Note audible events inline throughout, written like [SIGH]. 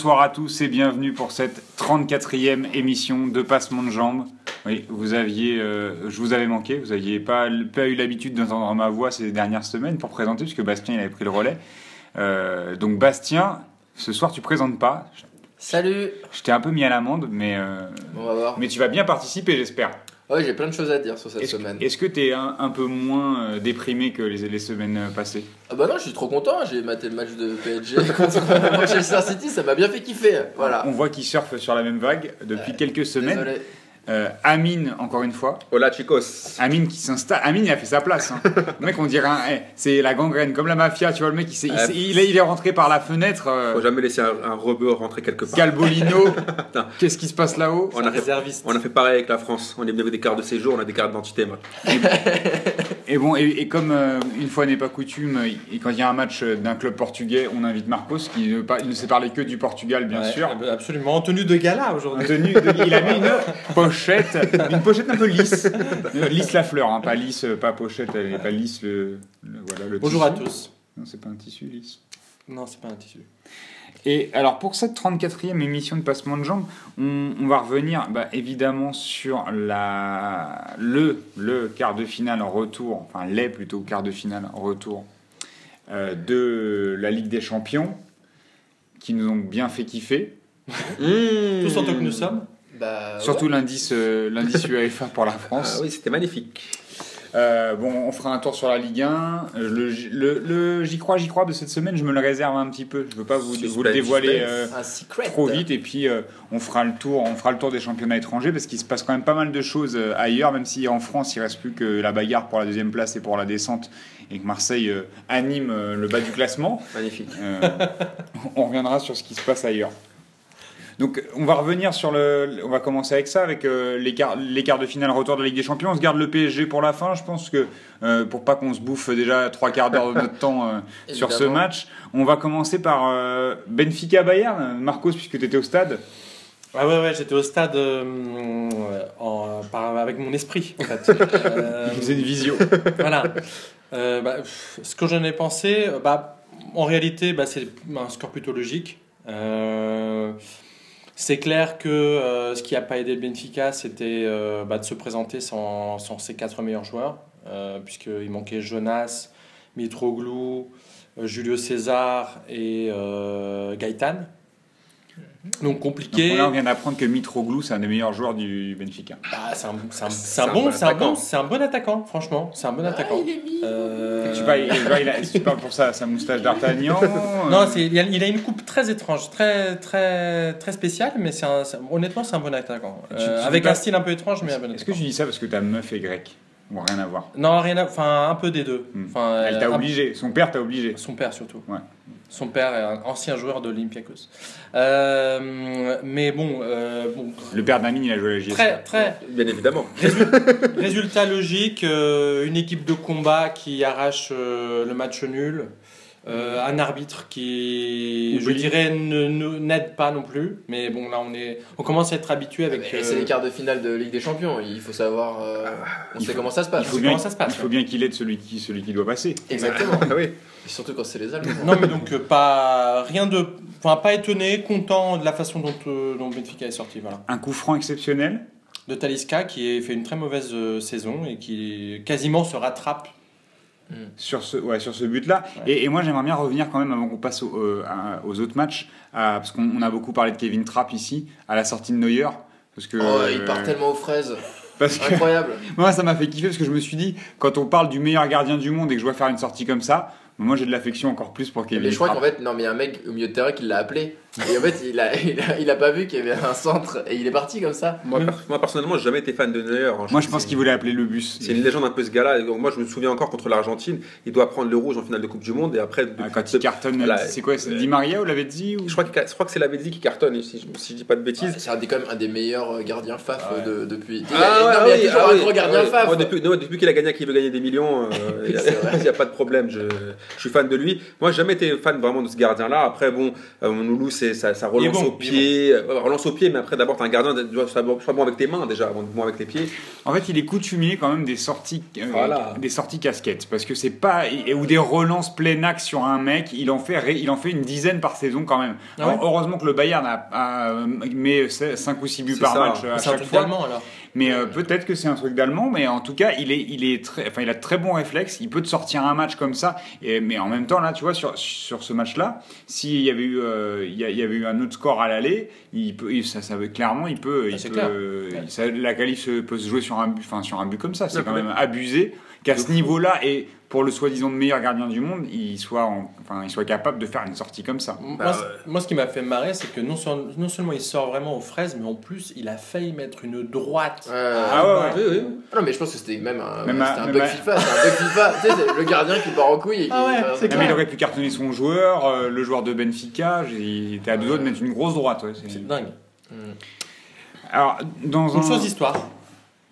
Bonsoir à tous et bienvenue pour cette 34e émission de Passement de Jambes. Oui, vous aviez, euh, je vous avais manqué, vous n'aviez pas, pas eu l'habitude d'entendre ma voix ces dernières semaines pour présenter, puisque Bastien il avait pris le relais. Euh, donc Bastien, ce soir tu présentes pas. Salut Je t'ai un peu mis à l'amende, mais, euh, On va voir. mais tu vas bien participer, j'espère. Ouais, j'ai plein de choses à dire sur cette Est-ce semaine. est-ce que tu es un, un peu moins euh, déprimé que les, les semaines euh, passées? Ah bah non, je suis trop content, j'ai maté le match de PSG [LAUGHS] contre Manchester City, ça m'a bien fait kiffer. Voilà. On voit qu'il surfe sur la même vague depuis Ouais, quelques semaines. Désolé. Euh, Amine, encore une fois. Hola chicos. Amine qui s'installe. Amine, il a fait sa place. hein. le mec, on dirait eh, c'est la gangrène, comme la mafia. Tu vois, le mec, il, s'est- il, est, il est rentré par la fenêtre. euh, Faut jamais laisser un, un rebeu rentrer quelque part. Galbolino. [LAUGHS] Qu'est-ce qui se passe là-haut? On a, fait, on a fait pareil avec la France. On est venu avec des cartes de séjour, on a des cartes d'identité. Et bon, et, et comme euh, une fois n'est pas coutume, et quand il y a un match euh, d'un club portugais, on invite Marcos, qui ne, il ne sait parler que du Portugal, bien Ouais, sûr. ab- Absolument, en tenue de gala aujourd'hui. En tenue de- il a mis une [LAUGHS] pochette, [LAUGHS] une pochette un peu lisse. Euh, lisse la fleur, hein, pas lisse, euh, pas pochette, elle pas lisse le, le- voilà, le Bonjour à tous. Non, c'est pas un tissu lisse. Non, c'est pas un tissu. Et alors pour cette 34e émission de Passement de Jambes, on, on va revenir bah, évidemment sur la, le, le quart de finale en retour, enfin les plutôt quarts de finale en retour euh, de la Ligue des Champions, qui nous ont bien fait kiffer. Mmh. Tous en tant que nous sommes. Bah, Surtout ouais. l'indice euh, l'indice [LAUGHS] UEFA pour la France. Ah oui, c'était magnifique. Euh, bon, on fera un tour sur la Ligue 1. Euh, Le, le, le j'y crois, j'y crois de cette semaine, je me le réserve un petit peu. Je veux pas vous, le dévoiler euh, trop vite. Et puis euh, on fera le tour, on fera le tour des championnats étrangers parce qu'il se passe quand même pas mal de choses euh, ailleurs, même si en France il reste plus que la bagarre pour la deuxième place et pour la descente et que Marseille euh, anime euh, le bas du classement. Magnifique. Euh, [LAUGHS] on reviendra sur ce qui se passe ailleurs. Donc on va revenir sur le, on va commencer avec ça, avec euh, les, quarts, les quarts de finale retour de la Ligue des Champions. On se garde le PSG pour la fin. Je pense que euh, pour pas qu'on se bouffe déjà trois quarts d'heure de notre [LAUGHS] temps euh, sur ce match, on va commencer par euh, Benfica Bayern. Marcos, puisque tu étais au stade. Ah ouais, ouais, j'étais au stade euh, en- par- avec mon esprit, en fait. [LAUGHS] Euh, Il faisait une visio. voilà. Euh, bah, pff, ce que j'en ai pensé, bah, en réalité, bah, c'est un score plutôt logique. Euh, c'est clair que euh, ce qui n'a pas aidé Benfica, c'était euh, bah, de se présenter sans, ses quatre meilleurs joueurs, euh, puisqu'il manquait Jonas, Mitroglou, Julio César et Gaëtan. Donc Donc, compliqué. là, on vient d'apprendre que Mitroglou, c'est un des meilleurs joueurs du Benfica. Bah, c'est un, c'est un- c'est C'est un un bon, bon c'est un attaquant. bon, c'est un bon attaquant, franchement. C'est un bon attaquant. Euh, Tu, parles, il, a- tu parles pour ça, sa moustache d'Artagnan [LAUGHS] Non, euh, c'est, il, a, il a une coupe très étrange, très, très, très spéciale, mais c'est honnêtement, c'est un bon attaquant. Euh, tu avec un style un peu étrange, mais un bon Est-ce que attaquant. tu dis ça parce que ta meuf est grecque? Ou rien à voir Non, rien à, enfin, un peu des deux. Hmm. Enfin, Elle t'a un- obligé, son père t'a obligé. Son père surtout. Ouais. Son père est un ancien joueur de l'Olympiakos. Euh, mais bon, euh, bon, Le père d'Amine, il a joué à la JS. très, très, Bien évidemment. Résultat logique, euh, une équipe de combat qui arrache euh, le match nul, euh, un arbitre qui, je dirais, ne ne- n'aide pas non plus. Mais bon, là, on, est, on commence à être habitué avec. Mais euh, C'est les quarts de finale de Ligue des Champions, il faut savoir. euh, on Il sait faut- comment ça se passe. Il faut, bien, comment ça se passe, il faut bien qu'il aide celui qui, celui qui doit passer. Exactement. [LAUGHS] Ah oui. Et surtout quand c'est les Allemands. Non, mais donc, euh, pas, rien de. Enfin, pas étonné, content de la façon dont, euh, dont Benfica est sorti. Voilà. Un coup franc exceptionnel. De Talisca qui a fait une très mauvaise euh, saison et qui quasiment se rattrape. Sur ce, ouais, sur ce but-là. Ouais. Et, et moi, j'aimerais bien revenir quand même avant qu'on passe au- euh, à- aux autres matchs, à- parce qu'on on a beaucoup parlé de Kevin Trapp ici, à la sortie de Neuer. Parce que, Oh, il euh, part tellement aux fraises. [LAUGHS] Parce que Incroyable. [LAUGHS] moi, ça m'a fait kiffer parce que je me suis dit, quand on parle du meilleur gardien du monde et que je vois faire une sortie comme ça, moi j'ai de l'affection encore plus pour Kevin Mais je crois qu'en fait, non, mais il y a un mec au milieu de terrain qui l'a appelé. Et en fait, il a, [LAUGHS] il a, il a pas vu qu'il y avait un centre et il est parti comme ça. Moi, per- moi, personnellement, j'ai jamais été fan de Neuer. hein. Moi je pense C'est- qu'il voulait appeler le bus. C'est une légende un peu ce gars-là. Et donc, Moi, je me souviens encore contre l'Argentine, il doit prendre le rouge en finale de Coupe du Monde et après. Ah, Quand il cartonne, Voilà. c'est quoi C'est Di Maria ou l'avait dit ou... Je crois, je crois que c'est la Bézi qui cartonne, si je, si je dis pas de bêtises. C'est un des, quand même un des meilleurs gardiens FAF Ah ouais. de, depuis. Ah Il y a- non, mais il y a oui, toujours ah un oui, gros gardien ah oui. FAF. Moi, depuis non, depuis qu'il a gagné, qu'il veut gagner des millions, euh, [LAUGHS] il C'est vrai. n'y a, pas de problème. Je, je suis fan de lui. Moi, j'ai jamais été fan vraiment de ce gardien-là. Après, bon, euh, mon loulou, c'est ça, relance bon, au pied, euh, relance au pied, mais après d'abord t'es un gardien, tu dois sois bon, avec tes mains déjà avant de bon avec les pieds. En fait, il est coutumier quand même des sorties, euh, Voilà. des sorties casquettes, parce que c'est pas ou des relances plein axe sur un mec. Il en fait, il en fait une dizaine par saison quand même. Ah Alors, ouais heureusement que le Bayern a, a- met 5 ou 6 buts par ça. match euh, à C'est un chaque fois. alors. Mais euh, peut-être que c'est un truc d'allemand, mais en tout cas, il est, il est très, enfin, il a de très bons réflexes. Il peut te sortir un match comme ça. Et, mais en même temps, là, tu vois, sur, sur ce match-là, s'il y avait eu, euh, il y, a- il y avait eu un autre score à l'aller, il peut, il- ça, ça veut clairement, il peut, il peut, clair. euh, ça- la qualif peut se jouer sur un but, enfin, sur un but comme ça. C'est quand même abusé qu'à ce niveau-là et pour le soi-disant meilleur gardien du monde, il soit, en- enfin, il soit capable de faire une sortie comme ça. Moi, Bah, moi, ce qui m'a fait marrer, c'est que non, seulement il sort vraiment aux fraises, mais en plus, il a failli mettre une droite. Ouais. Ah ouais, ouais. Oui, oui. Ah non, mais je pense que c'était même un, Même un même bug FIFA. C'est un bug FIFA. tu sais, c'est le gardien qui part en couille et qui. Ah ouais, Non, mais il aurait pu cartonner son joueur, euh, le joueur de Benfica. Il était à deux doigts de mettre une grosse droite. ouais, c'est- C'est dingue. Alors, dans Une un. chose d'histoire.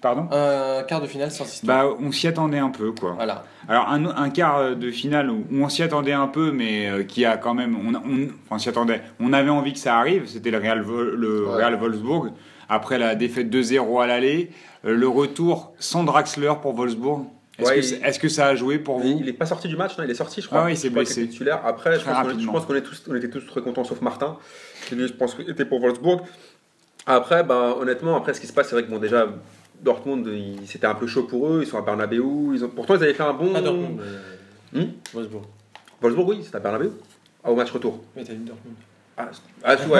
Pardon Un quart de finale sans histoire. Bah, on s'y attendait un peu, quoi. Voilà. Alors, un, un quart de finale où on s'y attendait un peu, mais euh, qui a quand même. On, on- enfin, s'y attendait. On avait envie que ça arrive. C'était le Real, Vol- le Ouais. Real Wolfsburg. Après la défaite 2-0 à l'aller, euh, le retour sans Draxler pour Wolfsburg. Est-ce Ouais, que, il- que ça a joué pour vous? Il n'est pas sorti du match, non, il est sorti, je crois. Ah oui, il s'est blessé. titulaire. Après, je Très pense, qu'on on était tous très contents, sauf Martin, qui lui, je pense, était pour Wolfsburg. Après, ben, honnêtement, après, ce qui se passe, c'est vrai que bon, déjà, Dortmund, c'était un peu chaud pour eux. Ils sont à Bernabeu. Ils ont, pourtant, ils avaient fait un bon. Pas Dortmund. Hmm euh, Wolfsburg. Wolfsburg, oui, c'était à Bernabeu. Ah, au match retour. Mais t'as dit Dortmund. Ah, ah, ouais, Wolfsburg,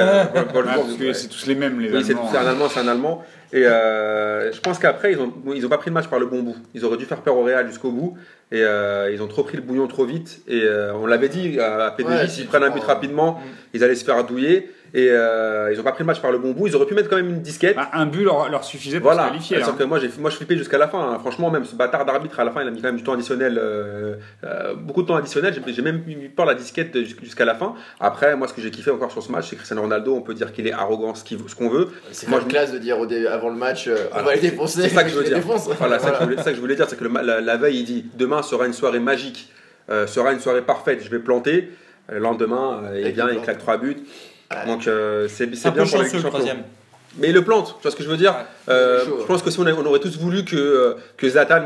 Ah, Parce que ouais. c'est tous les mêmes, les Oui, c'est Allemands. c'est un Allemand, c'est un Allemand. Et euh, je pense qu'après, ils ont, ils ont pas pris le match par le bon bout. Ils auraient dû faire peur au Real jusqu'au bout. Et euh, ils ont trop pris le bouillon trop vite. Et euh, on l'avait dit à P2J, Ouais, s'ils prennent un but rapidement, Mm. ils allaient se faire douiller. Et euh, ils ont pas pris le match par le bon bout. Ils auraient pu mettre quand même une disquette. Bah, un but leur, leur suffisait pour Voilà, se qualifier. sauf hein. que moi, j'ai, moi je flippais jusqu'à la fin. hein. Franchement, même ce bâtard d'arbitre à la fin, il a mis quand même du temps additionnel, euh, euh, beaucoup de temps additionnel. J'ai, j'ai même eu peur la disquette jusqu'à la fin. Après, moi, ce que j'ai kiffé encore sur ce match, c'est Cristiano Ronaldo. On peut dire qu'il est arrogant, ce, qu'il- ce qu'on veut. C'est Moi, je- classe de dire au dé- avant le match, euh, on va les défoncer. C'est ça que je veux les dire. défonce. Voilà, c'est ça que je voulais- c'est ça que je voulais dire, c'est que le la, la veille, il dit demain sera une soirée magique, euh, sera une soirée parfaite, je vais planter. Le lendemain, il vient, il claque trois buts. Donc euh, c'est bien peu pour le troisième. Mais il le plante, tu vois ce que je veux dire Ouais. Euh, chaud, Je pense que si on, a- on aurait tous voulu que, euh, que Zlatan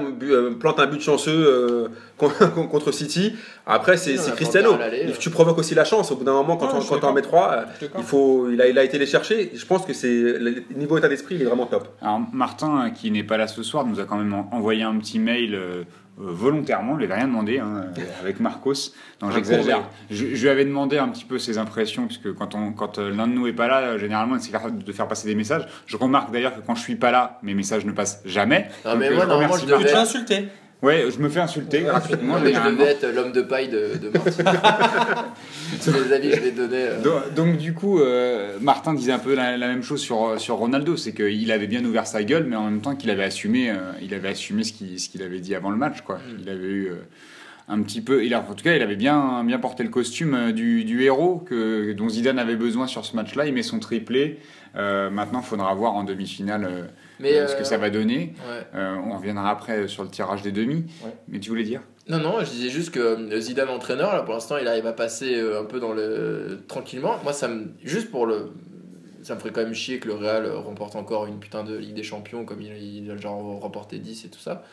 plante un but chanceux euh, con- [LAUGHS] contre City, après c'est Cristiano. euh. Tu provoques aussi la chance. Au bout d'un moment, quand Ouais, on- d'accord. mets trois, il, faut, il, a, il a été les chercher. Je pense que c'est le niveau état d'esprit, il est vraiment top. Alors Martin, qui n'est pas là ce soir, nous a quand même en- envoyé un petit mail euh, volontairement, il n'avait rien demandé, hein, euh, avec Marcos. Non, j'exagère. Je, je lui avais demandé un petit peu ses impressions, puisque quand, on, quand euh, l'un de nous est pas là, généralement, c'est de faire passer des messages. Je remarque d'ailleurs que quand je suis pas là, mes messages ne passent jamais. Non, Donc, mais moi, je normalement, je devais- Tu insulter. Ouais, je me fais insulter mais je devais être l'homme de paille de, de Martin. [LAUGHS] Tous les avis je vais euh, Donc, donc, du coup, euh, Martin disait un peu la, la même chose sur, sur Ronaldo, c'est qu'il avait bien ouvert sa gueule, mais en même temps qu'il avait assumé, euh, il avait assumé ce qu'il ce qu'il avait dit avant le match. Quoi. Mm. Il avait eu euh, un petit peu, il a, en tout cas, il avait bien, bien porté le costume euh, du, du héros que, dont Zidane avait besoin sur ce match-là. Il met son triplé. Euh, maintenant, il faudra voir en demi-finale euh, Mais, euh, ce que ça va donner. ouais. Euh, on reviendra après sur le tirage des demi. Ouais. Mais tu voulais dire? Non, non, je disais juste que euh, Zidane entraîneur, là pour l'instant, il arrive à passer un peu dans le tranquillement. Moi, ça me juste pour le, ça me ferait quand même chier que le Real remporte encore une putain de Ligue des Champions comme il, il a genre remporté 10 et tout ça.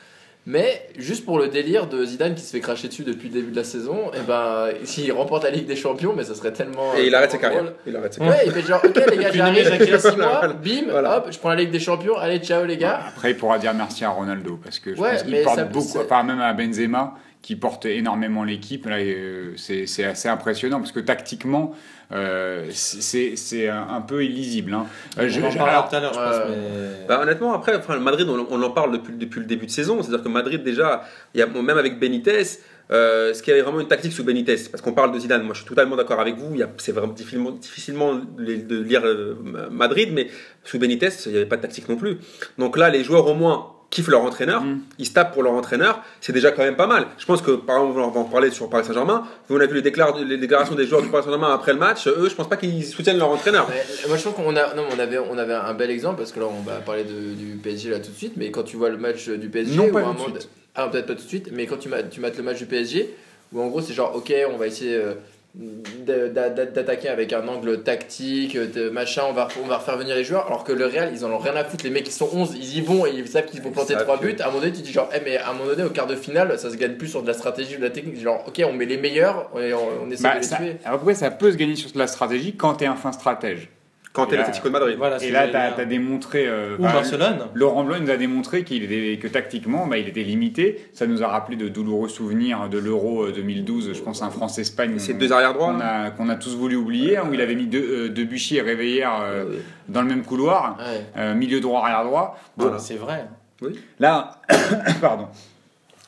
Mais juste pour le délire de Zidane qui se fait cracher dessus depuis le début de la saison, et ben s'il remporte la Ligue des Champions, mais ça serait tellement. Et il arrête sa carrière. drôle. Il arrête sa carrière. Ouais, il fait genre, ok les gars, j'arrive, [LAUGHS] j'ai 6 mois, Voilà. bim, Voilà. hop, je prends la Ligue des Champions, allez, ciao les gars. Après, il pourra dire merci à Ronaldo parce que je Ouais, pense qu'il porte ça- beaucoup, enfin même à Benzema qui porte énormément l'équipe. Là, euh, c'est assez impressionnant parce que tactiquement, euh, c'est un, un peu illisible. hein. Euh, je- On en parlera tout à l'heure, je pense. mais- Bah, honnêtement, après, enfin, le Madrid, on, on en parle depuis, depuis le début de saison. C'est-à-dire que Madrid, déjà, y a, même avec Benitez, euh, ce qui avait vraiment une tactique sous Benitez, parce qu'on parle de Zidane, moi je suis totalement d'accord avec vous, c'est vraiment difficilement, difficilement de lire Madrid, mais sous Benitez, il n'y avait pas de tactique non plus. Donc là, les joueurs au moins kiffent leur entraîneur, Mm. ils se tapent pour leur entraîneur, c'est déjà quand même pas mal. Je pense que, par exemple, on va en parler sur Paris Saint-Germain, vous avez vu les, déclar- les déclarations des joueurs du Paris Saint-Germain après le match, eux, je pense pas qu'ils soutiennent leur entraîneur. Ouais, moi je trouve qu'on a, non, on avait, on avait un bel exemple parce que là on va parler de- du PSG là tout de suite, mais quand tu vois le match du PSG, Non, pas tout de moment- suite. ah peut-être pas tout de suite, mais quand tu mates, tu mates le match du PSG, où en gros c'est genre ok on va essayer euh, d'attaquer avec un angle tactique, de machin, on va, on va refaire venir les joueurs, alors que le Real, ils en ont rien à foutre. Les mecs, ils sont 11, ils y vont et ils savent qu'ils vont planter savent 3 que- buts. À un moment donné, tu dis genre, eh, mais à un moment donné, au quart de finale, ça se gagne plus sur de la stratégie ou de la technique. Genre, ok, on met les meilleurs et on, on essaie Bah, de les ça, tuer. après, ça peut se gagner sur de la stratégie quand tu es un fin stratège? Quand t'es Et là- l'Atlético de Madrid. Voilà, c'est Et là, ce tu que as, démontré. euh, Ou bah, Barcelone. Laurent Blanc nous a démontré qu'il était, que tactiquement, bah, il était limité. Ça nous a rappelé de douloureux souvenirs de l'Euro euh, 2012, je pense, un France-Espagne. C'est deux arrière droits. qu'on a, qu'on a tous voulu oublier, hein, où il avait mis deux, euh, Debuchy et Réveillère euh, Ouais. dans le même couloir, Ouais. euh, milieu droit, arrière droit. Bon, Voilà. C'est vrai. Là, [COUGHS] pardon.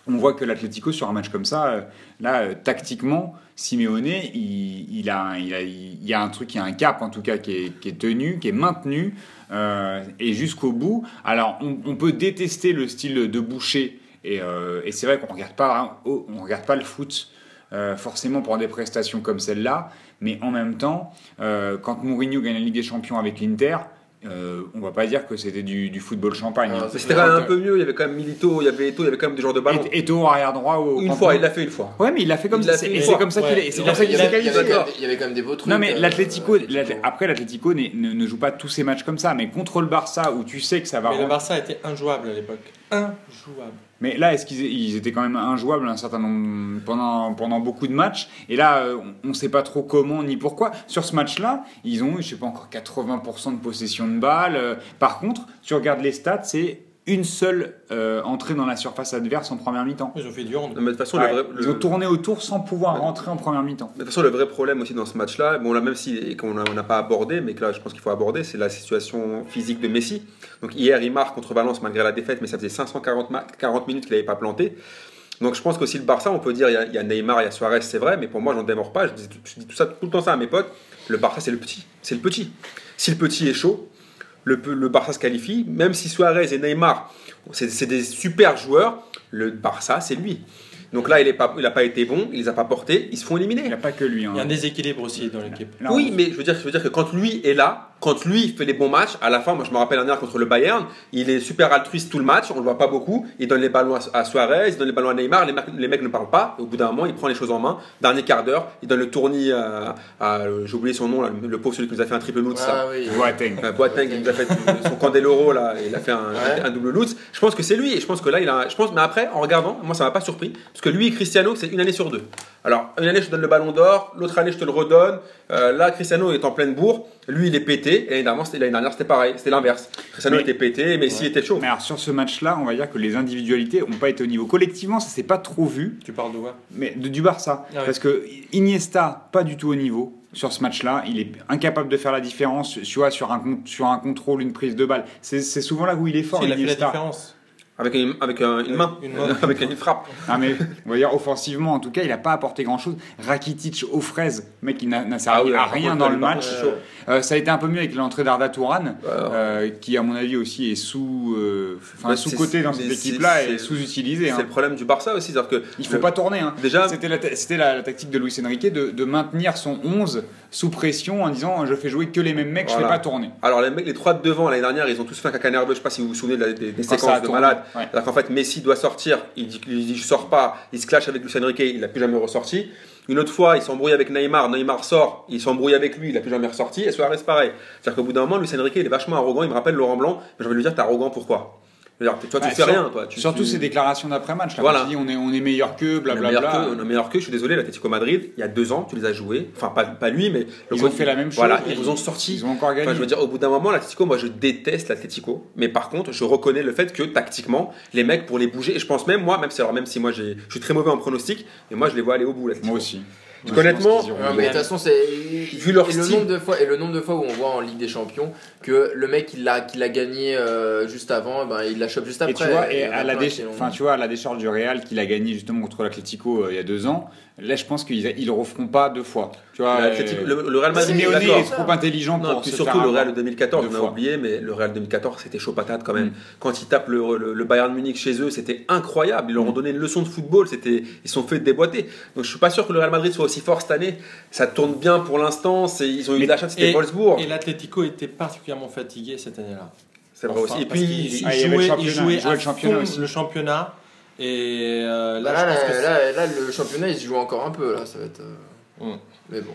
On voit que l'Atlético, sur un match comme ça, euh, là, euh, tactiquement, Simeone, il, a, il, a, il y a un truc, il y a un cap en tout cas qui est, tenu, qui est maintenu, euh, et jusqu'au bout. Alors, on, peut détester le style de Boucher, et, euh, c'est vrai qu'on regarde pas, hein, regarde pas le foot euh, forcément pour des prestations comme celle-là, mais en même temps, quand Mourinho gagne la Ligue des Champions avec l'Inter, euh, on va pas dire que c'était du, du football champagne. Ah, hein. Mais c'était quand même un peu mieux. Il y avait quand même Milito, il y avait Eto, il y avait quand même des joueurs de ballon. Et Eto'o arrière droit au Une fois, il l'a fait une fois. Ouais, mais il l'a fait comme Il ça. Et c'est comme ça qu'il Ouais. est. C'est Il comme ça y qu'il avait- s'est qualifié. il y avait- quand même des beaux trucs. Non, mais euh, l'Atlético, euh, l'Atlé- après l'Atlético ne, ne joue pas tous ses matchs comme ça, mais contre le Barça où tu sais que ça va. Mais le Barça était injouable à l'époque. Injouable. Mais là, est-ce qu'ils ils étaient quand même injouables un certain nombre pendant pendant beaucoup de matchs Et là, euh, on ne sait pas trop comment ni pourquoi. Sur ce match-là, ils ont eu, je sais pas encore 80% de possession de balles. Euh, Par contre, tu regardes les stats, c'est une seule euh, entrée dans la surface adverse en première mi-temps. Ils ont fait du hand. Mais de toute façon, Ouais, le vrai, Ils ont tourné autour sans pouvoir rentrer en première mi-temps. De toute façon, le vrai problème aussi dans ce match-là, bon là même si et qu'on n'a pas abordé, mais que là je pense qu'il faut aborder, c'est la situation physique de Messi. Donc hier il marque contre Valence malgré la défaite, mais ça faisait 540 ma- 40 minutes qu'il n'avait pas planté. Donc je pense qu'aussi le Barça, on peut dire il y, a, il y a Neymar, il y a Suarez, c'est vrai, mais pour moi j'en démords pas. Je dis, je dis tout ça tout le temps ça à mes potes. Le Barça c'est le petit, c'est le petit. Si le petit est chaud, le, Barça se qualifie. Même si Suarez et Neymar, c'est des super joueurs, le Barça c'est lui. Donc là il n'a pas, été bon, il les a pas portés, ils se font éliminer. Il n'y a pas que lui. hein. Il y a un déséquilibre aussi dans l'équipe. Oui, mais je veux dire, je veux dire que quand lui est là, quand lui fait les bons matchs, à la fin, moi je me rappelle un dernier contre le Bayern, il est super altruiste tout le match, on le voit pas beaucoup, il donne les ballons à, Suarez, il donne les ballons à Neymar, les, mecs- les mecs ne parlent pas, au bout d'un moment, il prend les choses en main, dernier quart d'heure, il donne le tournis à, à- j'ai oublié son nom, là, le pauvre celui qui nous a fait un triple loot, ça. Ah oui. Boateng. Euh, Boateng, il nous a fait [LAUGHS] son Candeloro là, il a fait un, Ouais. un double loot. Je pense que c'est lui et je pense que là il a, je pense, mais après en regardant, moi ça m'a pas surpris parce que lui et Cristiano c'est une année sur deux. Alors une année je te donne le ballon d'or, l'autre année je te le redonne. Euh, là Cristiano est en pleine bourre, lui il est pété et l'année dernière c'était l'année dernière c'était pareil, c'était l'inverse. Cristiano était pété, Messi Ouais. était chaud. Mais alors sur ce match-là, on va dire que les individualités n'ont pas été au niveau. Collectivement, ça s'est pas trop vu, Tu parles de quoi? Mais de, du Barça. Ah. Parce que Iniesta, pas du tout au niveau sur ce match-là. Il est incapable de faire la différence tu vois, sur, un, sur un contrôle, une prise de balle. C'est c'est souvent là où il est fort, Si, Il a fait la Iniesta. différence. Avec une, avec un- une main, Une main. [LAUGHS] avec une frappe. Ah, mais on va dire offensivement, en tout cas, il n'a pas apporté grand-chose. Rakitic aux fraises, mec, il n'a servi Ah oui, à rien dans le match. Euh, ça a été un peu mieux avec l'entrée d'Arda Touran, euh, qui à mon avis aussi est sous, euh, c'est- dans cette équipe-là et sous-utilisé. c'est hein. le problème du Barça aussi, c'est-à-dire que Il faut le- pas tourner. Hein. déjà C'était la, ta- c'était la, la tactique de Luis Enrique de, de maintenir son 11 sous pression en disant je fais jouer que les mêmes mecs, je Voilà. fais pas tourner. Alors les mecs, les trois de devant l'année dernière, ils ont tous fait un caca nerveux. Je sais pas si vous vous souvenez de la- des, des Quand ça a séquences de tourné, malade. ouais. Alors qu'en fait Messi doit sortir, il dit, il dit je sors pas, il se clash avec Luis Enrique, il n'a plus jamais ressorti. Une autre fois, il s'embrouille avec Neymar, Neymar sort, il s'embrouille avec lui, il n'a plus jamais ressorti. Et Suarez pareil. C'est-à-dire qu'au bout d'un moment, Luis Enrique il est vachement arrogant. Il me rappelle Laurent Blanc, mais envie de lui dire t'es arrogant pourquoi Dire, Toi tu Ouais, fais sur- rien, toi. Tu, Surtout tu- ces déclarations d'après-match. Là, Voilà. tu dis on est, on est meilleur on meilleur blablabla. on est meilleur qu'eux, je suis désolé, l'Atlético Madrid, il y a deux ans, tu les as joués, enfin pas, pas lui, mais le Ils ont fait la même chose. Voilà, ils vous ont sorti. Ils ont encore gagné. Enfin, je veux dire, au bout d'un moment, l'Atlético, moi je déteste l'Atlético. Mais par contre, je reconnais le fait que tactiquement, les mecs, pour les bouger, et je pense même, moi, même si, alors, même si moi je suis très mauvais en pronostic, mais moi je les vois aller au bout, l'Atlético. Moi aussi. Donc, honnêtement, mais de toute façon, c'est. Vu leur et le style. nombre de fois et le nombre de fois où on voit en Ligue des Champions que le mec il l'a qu'il a gagné euh, juste avant, ben il la chope juste après. Et tu vois, et à la, enfin, tu vois, à la décharge du Real qu'il a gagné justement contre l'Atlético euh, il y a deux ans, là je pense qu'ils ils le referont pas deux fois. Tu vois, euh, le, le Real Madrid, Simeone est trop intelligent Non, pour se surtout faire le Real avoir. de 2014, Deux on a oublié, mais le Real 2014 c'était chaud patate quand même. Mm. Quand ils tapent le, le- le Bayern Munich chez eux, c'était incroyable. Ils leur ont Mm. donné une leçon de football, c'était, ils se sont fait déboîter. Donc je suis pas sûr que le Real Madrid soit aussi fort cette année. Ça tourne bien pour l'instant, ils ont eu Mais- de la chance, c'était et- Wolfsburg. Et l'Atlético était particulièrement fatigué cette année-là. C'est vrai Enfin, aussi. Et puis, qu'il- il- il Ah, il y avait le jouait, il championnat, jouait il jouait à le championnat fond aussi. le championnat. Et euh, Bah là, Là, je pense là, que là, là, le championnat il se joue encore un peu là, ça va être. euh. Mais bon.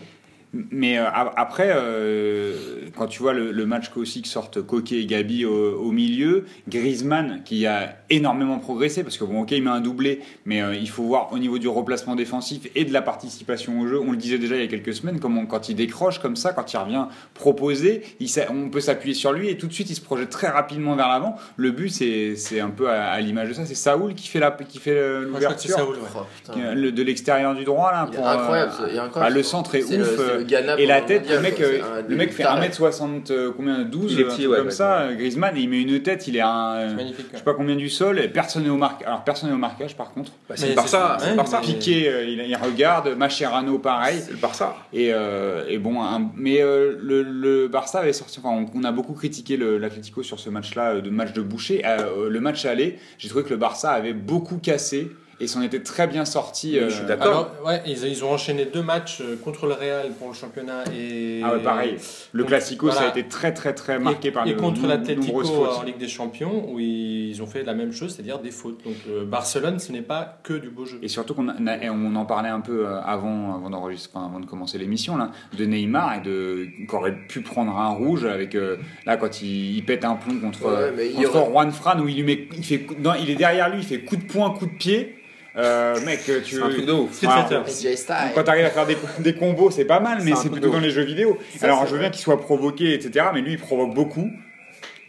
Mais euh, après, euh, quand tu vois le, le match aussi que sortent Coquet et Gabi au, au milieu, Griezmann qui a énormément progressé parce que bon, ok, il met un doublé, mais euh, il faut voir au niveau du replacement défensif et de la participation au jeu. On le disait déjà il y a quelques semaines, comment quand il décroche comme ça, quand il revient proposer, il on peut s'appuyer sur lui et tout de suite il se projette très rapidement vers l'avant. Le but, c'est un peu à, à l'image de ça. C'est Saoul qui fait la qui fait l'ouverture. Ouais. Oh, de l'extérieur du droit là pour, incroyable, euh, bah, incroyable. le centre est, ouf le- euh, le Ghana et la tête mondial, le mec quoi. euh, le mec fait taré. 1m60 euh, combien 12 Il est un petit, truc ouais, comme ouais, ça euh, Griezmann et il met une tête il est à un, euh, magnifique. je sais pas combien du sol et personne n'est au marquage alors personne n'est au marquage par contre Bah, c'est le Barça, c'est- ouais, Barça. Piqué euh, il, il regarde Mascherano pareil C'est le Barça. et, euh, et bon, un- mais euh, le, le Barça avait sorti. Enfin, on, on a beaucoup critiqué l'Atlético sur ce match-là, euh, de match de boucher. Euh, le match aller, j'ai trouvé que le Barça avait beaucoup cassé et s'en était très bien sorti. Oui, euh, je suis d'accord. Alors, ouais, ils, ils ont enchaîné deux matchs euh, contre le Real pour le championnat et. Ah ouais, pareil. Le Donc, Classico, ça a été très très très Et, marqué par et de contre l'Atlético en Ligue des Champions où ils ont fait la même chose, c'est-à-dire des fautes. Donc euh, Barcelone, ce n'est pas que du beau jeu. Et surtout qu'on a- et on en parlait un peu euh, avant, avant d'enregistrer, enfin, avant de commencer l'émission là, de Neymar et de qu'aurait pu prendre un rouge avec euh, là quand il, il pète un plomb contre, Ouais, mais il contre aurait- Juan Fran où il lui met, il fait, non, il est derrière lui, il fait coup de poing, coup de pied. Euh, mec, tu C'est un truc de ouf. Quand tu arrives à faire des, des combos, c'est pas mal, mais C'est plutôt dans les jeux vidéo. Alors, je veux bien qu'il soit provoqué, etc., mais lui, il provoque beaucoup.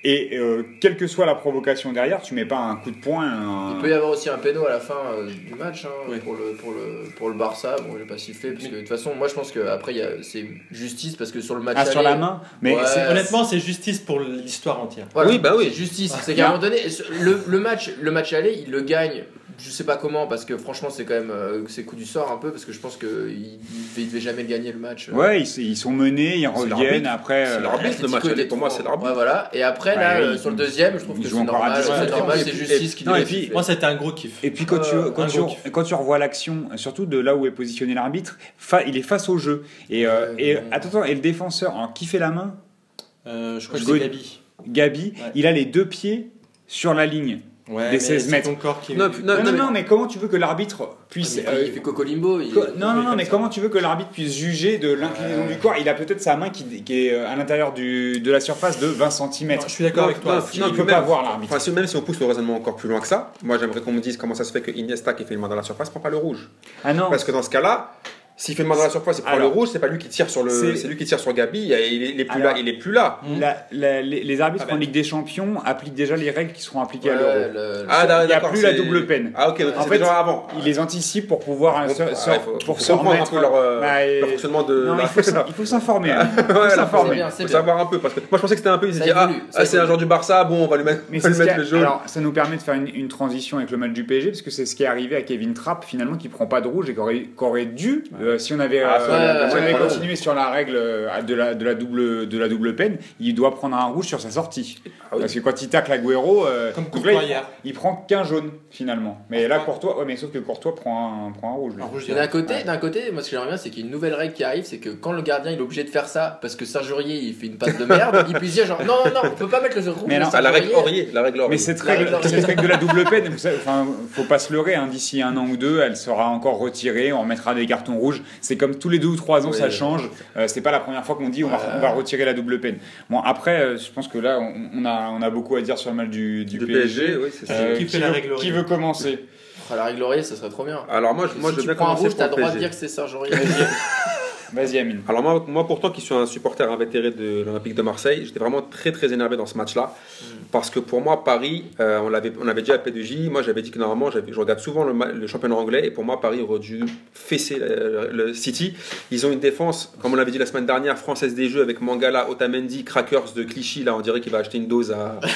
Et euh, quelle que soit la provocation derrière, tu mets pas un coup de poing. un- Il peut y avoir aussi un péno à la fin euh, du match hein, Oui. pour, le, pour, le, pour le Barça. Bon, je vais pas siffler parce que de toute façon, moi je pense qu'après c'est justice parce que sur le match Ah, sur la main Mais Ouais. Honnêtement, c'est justice pour l'histoire entière. Voilà, Oui, bah oui. C'est justice. Ah. C'est qu'à un moment donné, le, le match, le match aller, il le gagne. Je sais pas comment parce que franchement c'est quand même euh, c'est coup du sort un peu parce que je pense que il, il devait jamais le gagner le match. Ouais, ils, ils sont menés, ils reviennent après. C'est euh, l'arbitre. Le match pour moi, c'est l'arbitre. Ouais, voilà. Et après là Ouais, euh, ils- sur le deuxième, je trouve que c'est normal. 10. C'est Ouais, normal, c'est justice qui et puis-. Moi, c'était un gros kiff. Et puis quand, tu, Euh, quand, tu, quand tu revois l'action, surtout de là où est positionné l'arbitre, il est face au jeu. Et, euh, et attends, et le défenseur, qui fait la main? Euh, je crois que c'est Gabi. Gabi, il a les deux pieds sur la ligne. Ouais, Des mais 16 c'est mètres. ton corps qui. Non, Non, non, mais- non, mais comment tu veux que l'arbitre puisse. Il fait- euh, il fait Cocolimbo. il- co- non, non, non, mais ça. comment tu veux que l'arbitre puisse juger de l'inclinaison du corps? Il a peut-être sa main qui, qui est euh, à l'intérieur du- de la surface de 20 cm. Non, je suis d'accord avec toi. non, il ne peut pas même- voir l'arbitre. Enfin, même si on pousse le raisonnement encore plus loin que ça, moi j'aimerais qu'on me dise comment ça se fait que Iniesta qui fait le main dans la surface prend pas le rouge. Ah non, Parce que dans ce cas-là, s'il fait main dans la surface et prend Alors, le rouge, c'est pas lui qui tire sur le, c'est- c'est lui qui tire sur Gabi. Il est, il est plus Alors, là, il est plus là. la- la- les, les arbitres Ah ben. en Ligue des Champions appliquent déjà les règles qui seront appliquées à l'Euro. le- Ah, il y a plus la double peine. Ah ok, donc En fait, déjà avant. Ils les anticipent pour pouvoir euh, Bon, se, ouais, se- faut- pour faut se comprendre un remettre. peu leur, euh, Bah, fonctionnement de. Non, il faut, il s'informer. hein. [LAUGHS] Il faut savoir un peu parce que moi je pensais que c'était un peu ils se Ça disaient ah, ah, c'est un joueur du Barça bon on va lui mettre, le jaune alors, ça nous permet de faire une, transition avec le match du PSG, parce que c'est ce qui est arrivé à Kevin Trapp, finalement, qui prend pas de rouge et qui aurait, qui aurait dû, euh, si on avait, Ah, euh, ça, ouais, si on ouais, avait ouais. continué sur la règle euh, de la, de, la double, de la double peine, il doit prendre un rouge sur sa sortie. Ah oui. Parce que quand il tacle Agüero, euh, Comme donc Courtois là, il, il prend qu'un jaune, finalement. Mais là, Courtois. Ouais, mais sauf que Courtois prend un, prend un rouge. D'un côté, Ouais. d'un côté, moi ce que j'aimerais bien, c'est qu'il y a une nouvelle règle qui arrive, c'est que quand le gardien il est obligé de faire ça parce que Serge Aurier il fait une passe de merde, [LAUGHS] il puisse dire genre non non non, on peut pas mettre le rouge. Mais non, Ah, la règle Aurier. La règle Aurier Mais cette règle, règle cette règle de la double peine, enfin, faut pas se leurrer, hein, d'ici un an ou deux, elle sera encore retirée, on remettra des cartons rouges. C'est comme tous les deux ou trois ans, Oui. ça change. Euh, c'est pas la première fois qu'on dit on va, on va retirer la double peine. Bon, après, euh, je pense que là, on, on a, on a beaucoup à dire sur le match du, PSG. PSG oui c'est ça Euh, Qui fait la veut, qui commencer Ah, la règle Aurier, ça serait trop bien. alors moi je, moi si je veux tu bien prends un commencer rouge, t'as le droit de dire que c'est Serge Aurier. [LAUGHS] [LAUGHS] Vas-y, Amine. Alors moi, moi pourtant qui suis un supporter invétéré de l'Olympique de Marseille, j'étais vraiment très très énervé dans ce match-là. Parce que pour moi, Paris, euh, on l'avait on avait dit à P2J, moi j'avais dit que normalement, je regarde souvent le, championnat anglais, et pour moi, Paris aurait dû fesser le, le City. Ils ont une défense, comme on l'avait dit la semaine dernière, française des jeux, avec Mangala, Otamendi, Crackers de Clichy, là on dirait qu'il va acheter une dose à. [LAUGHS]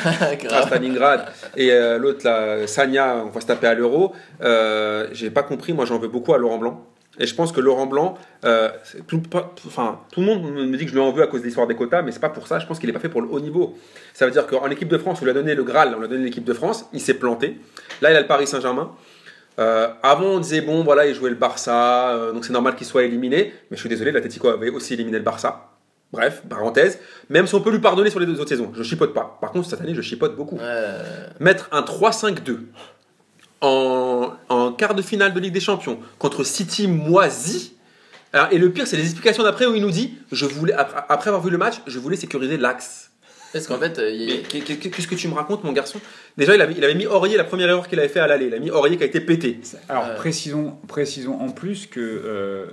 Stalingrad et euh, l'autre là Sanya on va se taper à l'euro euh, j'ai pas compris moi j'en veux beaucoup à Laurent Blanc et je pense que Laurent Blanc euh, tout, pas- enfin, tout le monde me dit que je lui en veux à cause de l'histoire des quotas mais c'est pas pour ça je pense qu'il est pas fait pour le haut niveau ça veut dire qu'en équipe de France on lui a donné le Graal on lui a donné l'équipe de France il s'est planté là il a le Paris Saint-Germain euh, avant, on disait bon, voilà, il jouait le Barça, euh, donc c'est normal qu'il soit éliminé. Mais je suis désolé, l'Atletico avait aussi éliminé le Barça. Bref, parenthèse. Même si on peut lui pardonner sur les deux autres saisons, je chipote pas. Par contre, cette année, je chipote beaucoup. Mettre un 3-5-2 en, en quart de finale de Ligue des Champions contre City moisi, Alors, et le pire, c'est les explications d'après où il nous dit je voulais, après, après avoir vu le match, je voulais sécuriser l'axe. Parce qu'en fait, euh, il Qu'est-ce que tu me racontes, mon garçon? Déjà, il avait, il avait mis Aurier, la première erreur qu'il avait fait à l'aller. Il a mis Aurier qui a été pété. Alors Euh. précisons, précisons en plus que euh,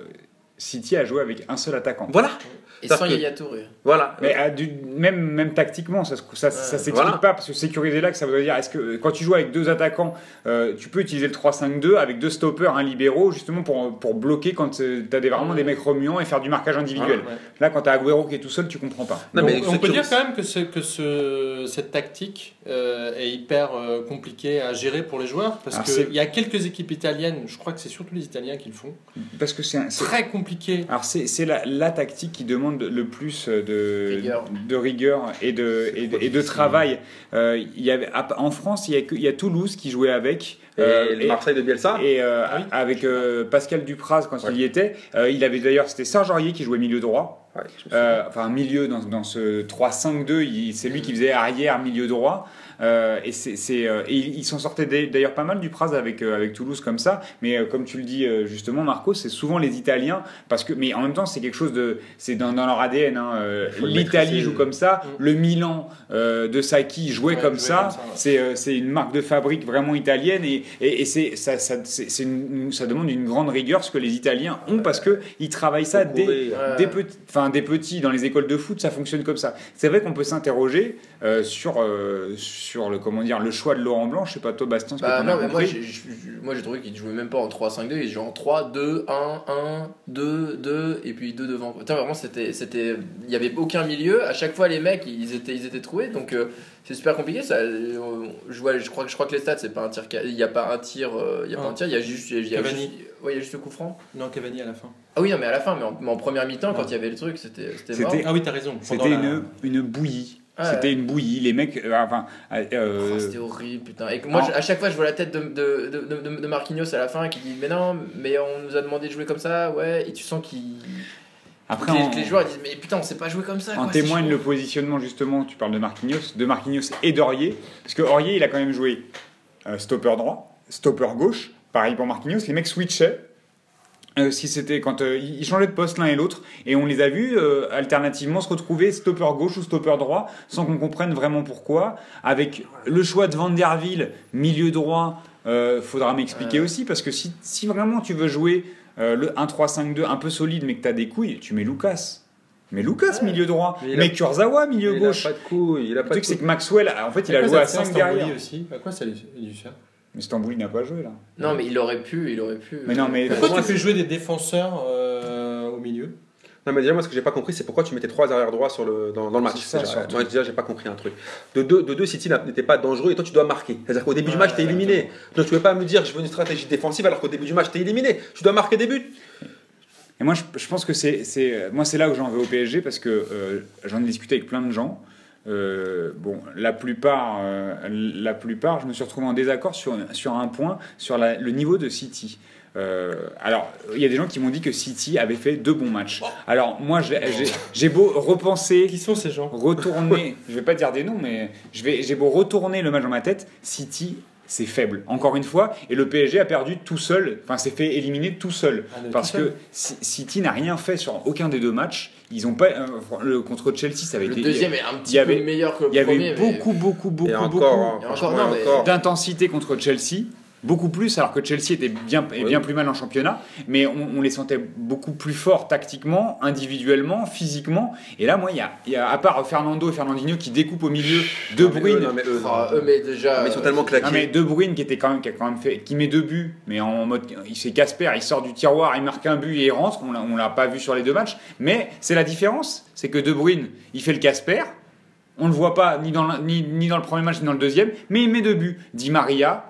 City a joué avec un seul attaquant. Voilà, et sans que- Yaya Touré. voilà. Mais du- même, même tactiquement, ça, se- ça, ça s'explique Voilà. pas parce que sécuriser l'axe, ça veut dire est-ce que euh, quand tu joues avec deux attaquants, euh, tu peux utiliser le 3-5-2 avec deux stoppers, un libéraux, justement pour, pour bloquer quand tu as des, vraiment des mecs remuants et faire du marquage individuel. Ouais. Là, quand tu as Agüero qui est tout seul, tu comprends pas. Non, Donc, mais on peut dire quand même que, ce, que ce, cette tactique euh, est hyper euh, compliquée à gérer pour les joueurs parce qu'il y a quelques équipes italiennes, je crois que c'est surtout les Italiens qui le font, Parce que c'est très compliqué. Alors c'est c'est la, la tactique qui demande le plus de Rigueur. de rigueur et de, et de, et de travail. Euh, il y avait, à- en France, il y, a que- il y a Toulouse qui jouait avec. Et euh, le Marseille de Bielsa et euh, Ah oui. avec euh, Pascal Dupraz quand Ouais. il y était. Euh, il avait d'ailleurs, c'était Serge Aurier qui jouait milieu droit. Ouais. Euh, enfin, milieu dans, dans ce 3-5-2, il- c'est lui qui faisait arrière, milieu droit. Euh, et c'est, euh, et il il s'en sortait d'a- d'ailleurs pas mal du Praz avec, euh, avec Toulouse comme ça. Mais comme tu le dis justement, Marco, c'est souvent les Italiens. Parce que, mais en même temps, c'est quelque chose de. C'est dans, dans leur ADN. hein, L'Italie joue comme ça. Mm. Le Milan de Sacchi jouait Ouais, comme jouait ça. comme ça, ouais. C'est, une marque de fabrique vraiment italienne. Et, et, et c'est, ça, ça, une- demande une grande rigueur ce que les Italiens ont parce qu'ils travaillent ça dès. Ouais. des petits, enfin des petits dans les écoles de foot, ça fonctionne comme ça. C'est vrai qu'on peut s'interroger euh, sur euh, sur le comment dire le choix de Laurent Blanc. Je sais pas toi, Bastien, ce que Bah t'en non, as mais moi compris. j'ai- moi, j'ai trouvé qu'il jouait même pas en 3-5-2, il jouait en 3, 2, 1, 1, 2, 2 et puis 2 devant. Putain, vraiment, c'était, c'était, il y avait aucun milieu. À chaque fois, les mecs, ils étaient, ils étaient troués. Donc euh, c'est super compliqué. Ça, euh, je vois, je crois, que- je crois que les stats, c'est pas un tir, il y a pas un tir, euh, il y a pas Ah. un tir, il y a juste, il y a Cavani. juste, ouais, il y a juste le coup franc. Non, Cavani à la fin. Ah oui, non, mais à la fin, mais en, mais en première mi-temps, quand Non. il y avait le truc, c'était, c'était. Ah oui, t'as raison. C'était la- une une bouillie. Ah, C'était une bouillie. Les mecs, euh, enfin, euh, Oh, c'était horrible, putain. Et moi, je- à chaque fois, je vois la tête de, de, de, de, de Marquinhos à la fin qui dit Mais non, mais on nous a demandé de jouer comme ça, ouais. Et tu sens qu'il. après les, joueurs disent Mais putain, on sait pas jouer comme ça. En quoi, témoigne le positionnement justement, tu parles de Marquinhos, de Marquinhos et d'Aurier, parce que Aurier il a quand même joué euh, stopper droit, stopper gauche, pareil pour Marquinhos, les mecs switchaient. Euh, si c'était quand euh, ils changeaient de poste l'un et l'autre et on les a vus euh, alternativement se retrouver stopper gauche ou stopper droit sans qu'on comprenne vraiment pourquoi. Avec le choix de Van der Ville milieu droit euh, faudra m'expliquer aussi parce que si, si vraiment tu veux jouer le 1-3-5-2 un peu solide mais que tu as des couilles tu mets Lucas. Mais Lucas Ouais. milieu droit. Mais mais Kurzawa milieu il a gauche. pas de couilles, il a le pas truc c'est que Maxwell en fait il a joué à ça sert 5 Stambouli derrière. aussi. À quoi ça lui sert? Mais Stambouli n'a pas joué là Non, mais il aurait pu, il aurait pu. Mais non, mais- Pourquoi moi, tu fais jouer des défenseurs euh, au milieu? Non, mais déjà, moi, ce que j'ai pas compris, c'est pourquoi tu mettais trois arrière droits sur le, dans, dans le match. C'est ça, déjà, moi, déjà, j'ai pas compris un truc. De deux, de deux City n'était pas dangereux et toi, tu dois marquer. C'est-à-dire qu'au début du match, t'es éliminé. Donc, tu peux pas me dire, je veux une stratégie défensive alors qu'au début du match, t'es éliminé. Tu dois marquer des buts. Et moi, je, je pense que c'est, c'est, moi, c'est là où j'en veux au PSG parce que euh, j'en ai discuté avec plein de gens. Euh, bon, la plupart, euh, la plupart, je me suis retrouvé en désaccord sur, sur un point, sur la- le niveau de City. Euh, alors, il y a des gens qui m'ont dit que City avait fait deux bons matchs. Alors, moi, j'ai, beau repenser, Qui sont ces gens? retourner, je vais pas dire des noms, mais j'ai beau retourner le match dans ma tête, City, c'est faible, encore une fois, et le PSG a perdu tout seul, enfin, s'est fait éliminer tout seul. Ah, Parce tout seul. que City n'a rien fait sur aucun des deux matchs. Ils ont pas euh, le contre Chelsea, ça avait Le été deuxième est un il petit y avait- peu meilleur que le il y avait premier. mais- beaucoup, beaucoup, beaucoup, encore, beaucoup hein, d'intensité contre Chelsea. Beaucoup plus, alors que Chelsea était bien, bien plus mal en championnat, mais on, on les sentait beaucoup plus forts tactiquement, individuellement, physiquement. Et là, moi, il y a, il y a, à part Fernando et Fernandinho qui découpent au milieu, De Non, mais eux, Bruyne, non, mais eux, Ah, eux, mais déjà. Mais ils sont tellement euh, claqués. non, mais De Bruyne qui était quand même qui a quand même fait qui met deux buts mais en mode il fait Casper il sort du tiroir il marque un but et il rentre on l'a, on l'a pas vu sur les deux matchs mais c'est la différence c'est que De Bruyne il fait le Casper on le voit pas ni dans le, ni, ni dans le premier match ni dans le deuxième mais il met deux buts Di Maria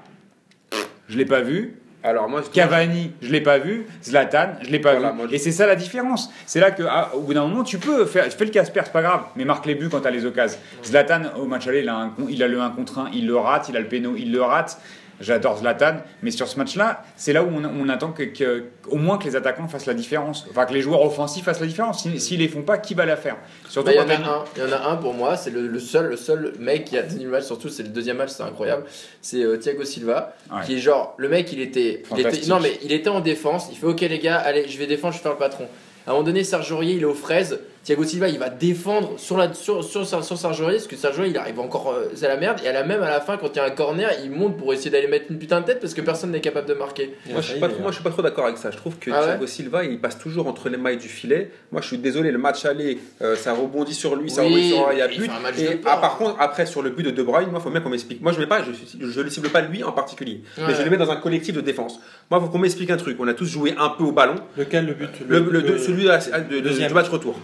je l'ai pas vu Alors, moi, je- Cavani, je l'ai pas vu. Zlatan, je l'ai pas Voilà, vu. moi, je- Et c'est ça la différence. C'est là que, ah, au bout d'un moment, tu peux faire, fais le Casper, c'est pas grave, mais marque les buts quand t'as les occasions. Zlatan, au match aller, il a, un, il a le 1 contre 1, il le rate, il a le péno, il le rate. J'adore Zlatan, mais sur ce match-là, c'est là où on, on attend que, que- au moins que les attaquants fassent la différence, enfin que les joueurs offensifs fassent la différence. Si- S'ils les font pas, qui va la faire? Surtout Bah, Il y, en a un, il y en a un pour moi, c'est le, le seul, le seul mec qui a tenu le match, surtout c'est le deuxième match, c'est incroyable. C'est euh, Thiago Silva, Ouais. qui est genre, le mec il était, il était. Non mais il était en défense, il fait ok les gars, allez, je vais défendre, je vais faire le patron. À un moment donné, Serge Aurier il est aux fraises, Thiago Silva il va défendre sur, la, sur, sur, sur, sur Serge Aurier, parce que Aurier il arrive encore, euh, c'est la merde, et à la même à la fin, quand il y a un corner, il monte pour essayer d'aller mettre une putain de tête parce que personne n'est capable de marquer. Moi je, suis pas trop, d'ailleurs. moi, je suis pas trop d'accord avec ça. Je trouve que Ah ouais Thiago Silva, il passe toujours entre les mailles du filet. Moi, je suis désolé, le match aller, euh, ça rebondit sur lui, ça Oui, rebondit sur il y a il but. Et ah, par contre, après, sur le but de De Bruyne, moi, faut bien qu'on m'explique. Moi, je mets pas, je, je le cible pas lui en particulier, mais Ouais. je le mets dans un collectif de défense. Moi, faut qu'on m'explique un truc. On a tous joué un peu au ballon. Lequel le but? Le, le- de- celui de, la- de- de- deuxième. du match retour.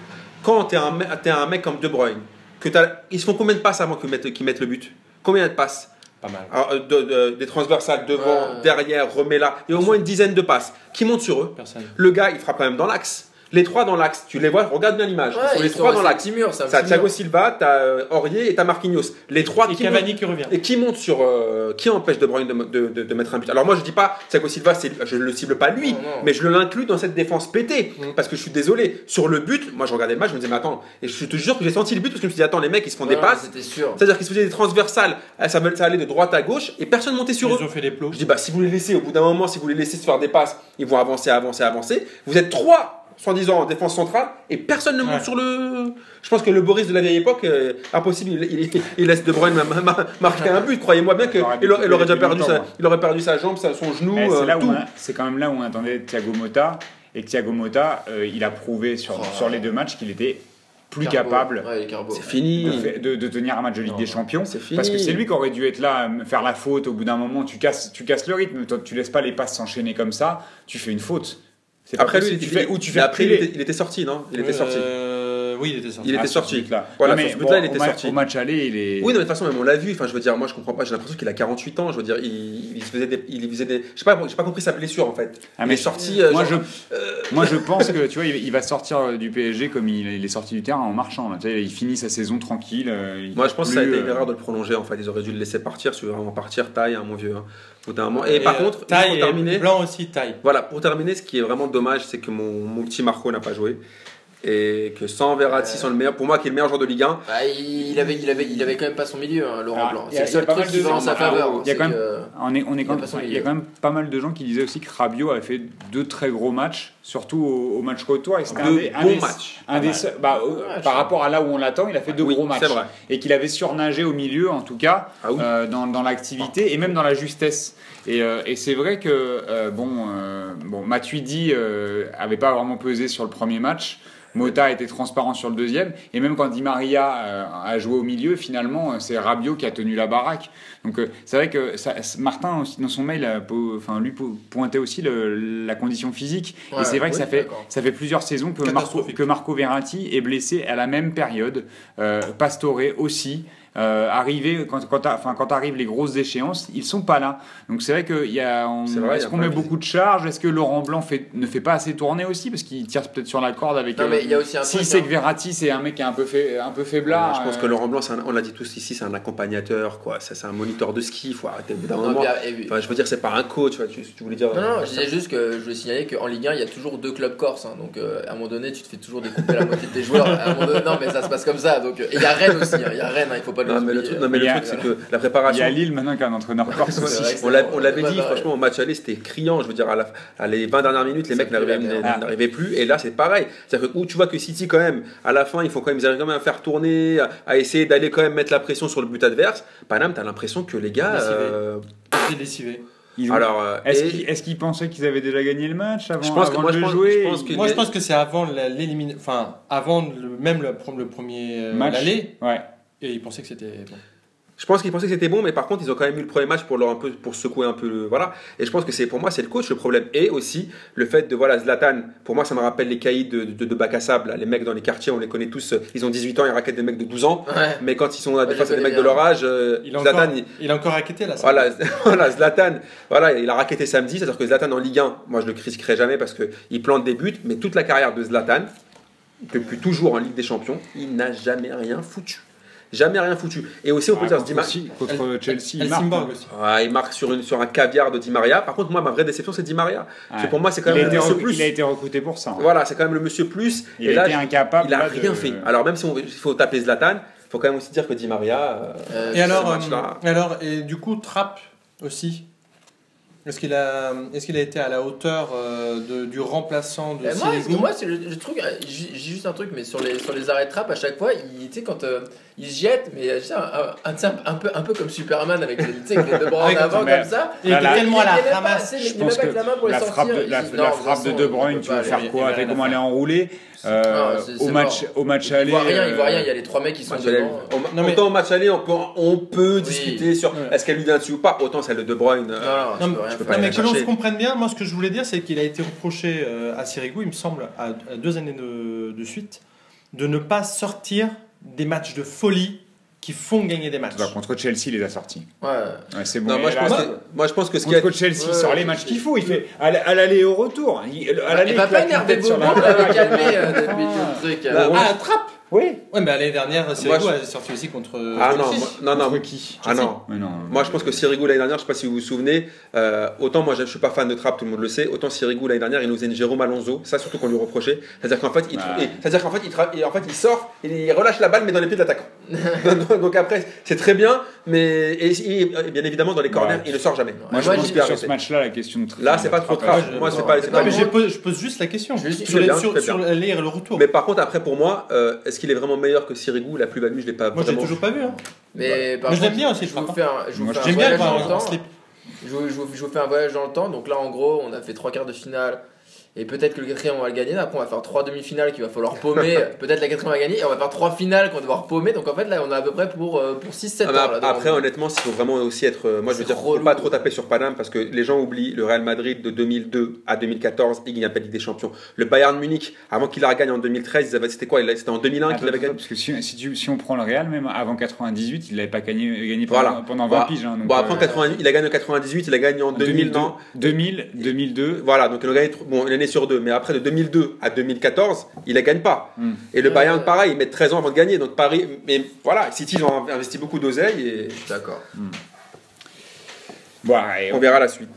Quand t'es un, me- t'es un mec comme De Bruyne, que ils se font combien de passes avant qu'ils mettent, le but? Combien de passes? Pas mal. Alors, euh, de- de- Des transversales devant, Ouais. derrière, remets là. Il y a au moins une dizaine de passes. Qui montent sur eux? Personne. Le gars, il frappe quand même dans l'axe. Les trois dans l'axe, tu les vois, regarde bien l'image. Ouais, Ils sont les ils trois sont- dans c'est un l'axe. petit mur, c'est un T'as Thiago mur. Silva, t'as euh, Aurier et t'as Marquinhos. Les trois Et qui montent, Cavani qui revient. et qui montent sur. euh, qui empêche De Bruyne de, de- de- de mettre un but Alors moi je dis pas Thiago Silva, je ne le cible pas lui, Non, non. mais je l'inclus dans cette défense pétée. Mm. Parce que je suis désolé. Sur le but, moi je regardais le match, je me disais mais attends, et je te jure que j'ai senti le but parce que je me suis dit attends les mecs ils se font des passes. C'était sûr. C'est-à-dire qu'ils se faisaient des transversales, ah, ça, ça allait de droite à gauche et personne montait sur eux. Ils ont fait les plots. Je dis, bah, si vous les laissez, au bout d'un moment, si vous les laissez se faire des passes, ils vont avancer, avancer, avancer. Vous êtes trois, soi-disant, en défense centrale, et personne ne monte Ouais. sur le. Je pense que le Boris de la vieille époque, euh, impossible, il, il- il laisse De Bruyne ma- ma- ma- marquer un but. Croyez-moi bien qu'il aurait déjà perdu longtemps, sa, il aurait perdu sa jambe, son genou, euh, c'est quand même là où on attendait Thiago Motta et Thiago Motta, euh, il a prouvé sur, Oh. sur les deux matchs qu'il était plus Carbo. capable Ouais. C'est fini. de, fa- de- de tenir un match de Ligue Non, des Champions. fini. Parce que c'est lui qui aurait dû être là, faire la faute au bout d'un moment. Tu casses, tu casses le rythme, toi, tu laisses pas les passes s'enchaîner comme ça, tu fais une faute. Après lui, tu était- fais, ou tu mais fais après, il était, il était sorti, non? Il était sorti. Euh, oui, il était sorti. Il était sorti. but-là. Voilà, sur mais ce but-là, il au était ma- sorti. Au match aller, il est. Oui, non, mais de toute façon, même on l'a vu. Enfin, je veux dire, moi, je comprends pas. J'ai l'impression qu'il a 48 ans. Je veux dire, il, il faisait des, il faisait des. Je sais pas, j'ai pas compris sa blessure en fait. Ah, il mais est sorti. euh, moi, genre- je, moi, je pense que tu vois, il, va sortir euh, du PSG comme il, il est sorti du terrain en marchant. Là. Tu sais, il finit sa saison tranquille. euh, Moi, je pense que ça a été une euh, erreur de le prolonger. En fait, ils auraient dû le laisser partir. Si vraiment partir, taille, hein, mon vieux. hein. Moment. Et, par euh, contre, taille pour et terminer, blanc aussi taille. voilà, pour terminer, ce qui est vraiment dommage, c'est que mon, mon petit Marco n'a pas joué. Et que sans Verratti, sans le meilleur, pour moi, qui est le meilleur joueur de Ligue 1, Bah, il avait, il avait, il avait quand même pas son milieu, hein, Laurent Ah, Blanc. il y a- C'est le seul pas truc qui va en sa faveur. il y a quand même- que- On est, on est Il y a quand pas son il y a milieu. quand même pas mal de gens qui disaient aussi que Rabiot avait fait deux très gros matchs, surtout au, au match retour. Et c'était un deux des, un des- matchs. un des bah, euh, par rapport à là où on l'attend, il a fait deux Oui, gros matchs. c'est vrai. Et qu'il avait surnagé au milieu, en tout cas, Ah oui. euh, dans, dans l'activité et même dans la justesse. Et, euh, et c'est vrai que euh, bon, euh, bon, Matuidi euh, avait pas vraiment pesé sur le premier match. Mota a été transparent sur le deuxième, et même quand Di Maria euh, a joué au milieu, finalement, euh, c'est Rabiot qui a tenu la baraque. Donc euh, c'est vrai que ça- Martin, aussi, dans son mail, enfin, lui po- pointait aussi le- la condition physique. Ouais, et c'est vrai que ça fait, d'accord. ça fait plusieurs saisons que Marco, Catastrophique. que Marco Verratti est blessé à la même période. Euh, Pastore aussi. Euh, arrivé, quand, quand, enfin, quand arrivent les grosses échéances, ils sont pas là. Donc c'est vrai qu'il y a. on- C'est vrai, il y Est-ce a qu'on met de- beaucoup de charges? Est-ce que Laurent Blanc fait, ne fait pas assez tourner aussi? Parce qu'il tire peut-être sur la corde avec. Non, euh, mais il y a aussi un si truc, c'est hein. que Verratti c'est un mec qui est un peu fait, un peu faiblard. je pense euh, que Laurent Blanc, c'est un- on l'a dit tous ici, c'est un accompagnateur, quoi. Ça, C'est un moniteur de ski. Il faut arrêter d'un Non, moment. et- Enfin, je veux dire, c'est pas un coach. Tu, vois, tu, voulais dire. Non, non, je disais juste que je voulais signaler qu'en Ligue 1, il y a toujours deux clubs corses. hein. donc, euh, à un moment donné, tu te fais toujours découper la moitié de tes joueurs. À un moment donné- non, mais ça se passe comme ça. Donc, euh, et il y a Rennes aussi. hein. Il y a Rennes, hein, il faut pas le Non, mais le truc, non, mais le a- truc, c'est que la Il y préparation. a Lille maintenant qui a un entraîneur corse c'est aussi. que On l'a- on l'avait dit, franchement, au match aller, c'était criant. Je veux dire, à, la, à les 20 dernières minutes, les mecs n'arrivaient. Ah. n'arrivaient plus. Et là, c'est pareil. C'est-à-dire que où tu vois que City, quand même, à la fin, ils font quand même, ils arrivent quand même à faire tourner, à, à essayer d'aller quand même mettre la pression sur le but adverse. Paname, t'as l'impression que les gars. Lessivé. euh. Ils ont- alors, euh, Est-ce et- qu'ils pensaient qu'ils avaient déjà gagné le match avant, Je pense que- avant moi, de je pense- jouer je pense que- Moi, je pense que c'est avant l'élimination. Enfin, avant le- même le, premier euh, match l'aller. Ouais. Et ils pensaient que c'était bon. Je pense qu'ils pensaient que c'était bon, mais par contre, ils ont quand même eu le premier match pour leur un peu pour secouer un peu le voilà. Et je pense que c'est pour moi c'est le coach le problème et aussi le fait de voilà Zlatan. Pour moi, ça me rappelle les caïds de, de, de bac à sable. là. Les mecs dans les quartiers, on les connaît tous. Ils ont 18 ans, ils raquettent des mecs de 12 ans. Ouais. Mais quand ils sont à Ouais, des face à des mecs de leur âge, euh, Il a Zlatan, encore, il- il a encore raquetté là. ça. voilà, [LAUGHS] voilà, Zlatan, voilà, il a raquetté samedi, c'est-à-dire que Zlatan en Ligue 1, moi je le critiquerai jamais parce qu'il plante des buts, mais toute la carrière de Zlatan, depuis toujours en Ligue des Champions, il n'a jamais rien foutu. Jamais rien foutu. Et aussi, on peut dire, contre, Di contre Chelsea, il marque, hein. il marque sur, une, sur un caviar de Di Maria. Par contre, moi, ma vraie déception, c'est Di Maria. Pour moi, c'est quand même le monsieur plus. il a été recruté pour ça. hein. Voilà, c'est quand même le monsieur plus. Il et a là, été incapable. il a rien fait. Alors, même si il faut taper Zlatan, il faut quand même aussi dire que Di Maria. euh, Euh, Et alors, et du coup, Trapp aussi. Est-ce qu'il a, est-ce qu'il a été à la hauteur euh, de- du remplaçant de Euh, moi, moi c'est le, le truc, euh, j'ai juste un truc, mais sur les, sur les arrêts de trappe, à chaque fois, il, tu sais, quand euh, il se jette, mais euh, tu sais, un, un, peu, un peu comme Superman avec, les- tu sais, avec les deux bras en avant comme ça. Il était tellement à Il la est ramasse. Je il est pense que avec la main pour les la sortir, frappe de, il la, dit, la frappe de De Bruyne, tu pas faire quoi il rien comment elle est enroulée Euh, Non, au match mort. au match Il aller voit rien, il euh, voit rien, il y a les trois mecs qui sont devant. au- Non, mais- Autant au match aller, on peut, on peut Oui. discuter sur est-ce qu'elle lui vient dessus ou pas. Autant celle de De Bruyne. euh, Non, non, Non, je peux faire. pas Non, mais que l'on se comprenne bien, moi ce que je voulais dire, c'est qu'il a été reproché euh, à Sirigu, il me semble, à, à deux années de, de suite, de ne pas sortir des matchs de folie qui font gagner des matchs. bah, contre Chelsea, il les a sortis. Ouais. Ouais, c'est bon. Non, moi, je là, pense que, moi je pense que ce qui a. Contre Chelsea, il Ouais, sort ouais, les matchs qu'il faut. Il fait à l'aller et au retour. Il- À Il va il pas énerver Bobo, la on l'avait calmé euh, depuis tout le truc. Bah. Ah, Trapp Oui. Ouais, mais l'année dernière, Sirigu je- a sorti aussi contre. Ah non, moi- non, non. Contre qui Ah non. Mais non. Moi, je pense que Sirigu l'année dernière, je sais pas si vous vous souvenez, euh, autant moi je je suis pas fan de Trapp, tout le monde le sait, autant Sirigu l'année dernière, il nous faisait une Jérôme Alonso, ça surtout qu'on lui reprochait. C'est-à-dire qu'en fait, il, c'est-à-dire qu'en fait, il, tra- et en fait, il sort, il relâche la balle, mais dans les pieds de l'attaquant. [LAUGHS] donc, donc après, c'est très bien, mais et, et bien évidemment dans les corners, Ouais. il ne sort jamais. Moi, je pense que sur ce match-là, la question de Là, c'est pas trop je- Moi, c'est non. pas, je pose, juste la question. Sur l'aller et le retour. Mais par contre, après, pour moi, euh, est-ce qu'il est vraiment meilleur que Sirigu? La plus-value, je l'ai pas Moi, je l'ai vraiment. toujours pas vu. Hein. Mais par Mais je l'aime contre, bien aussi, je vous fais un, je vous Moi, fais un J'aime bien le voyage dans le temps. slip. Je vous, je vous- je vous fais un voyage dans le temps. Donc là, en gros, on a fait trois quarts de finale. Et peut-être que le quatrième, on va le gagner. Après, on va faire trois demi-finales qu'il va falloir paumer. [LAUGHS] peut-être la quatrième, on va gagner. Et on va faire trois finales qu'on va devoir paumer. Donc en fait, là, on a à peu près pour, euh, pour 6-7 Ah, ans. là, devant après, honnêtement, il faut vraiment aussi être. euh, moi, je veux dire, faut relou. pas trop taper sur Paname parce que les gens oublient le Real Madrid de 2002 à 2014, il gagne pas Ligue des Champions. Le Bayern Munich, avant qu'il la regagne en 2013, ils avaient- c'était quoi? C'était en 2001 Attends, qu'il avait gagné. parce que si, si, tu- si on prend le Real, même avant 98, il n'avait pas gagné, gagné Voilà. pendant, pendant 20 Voilà. piges. hein, donc, Bon, après, en euh, 80 il a gagné en 98, il a gagné en 2000, non 2000, 2002. Voilà, donc il a gagné, bon, une année sur deux, mais après de 2002 à 2014, il ne gagne pas. Hmm. Et le Euh. Bayern, pareil, ils mettent 13 ans avant de gagner. Donc Paris, mais voilà, City, ils ont investi beaucoup d'oseille et D'accord. Bon, et on verra la suite.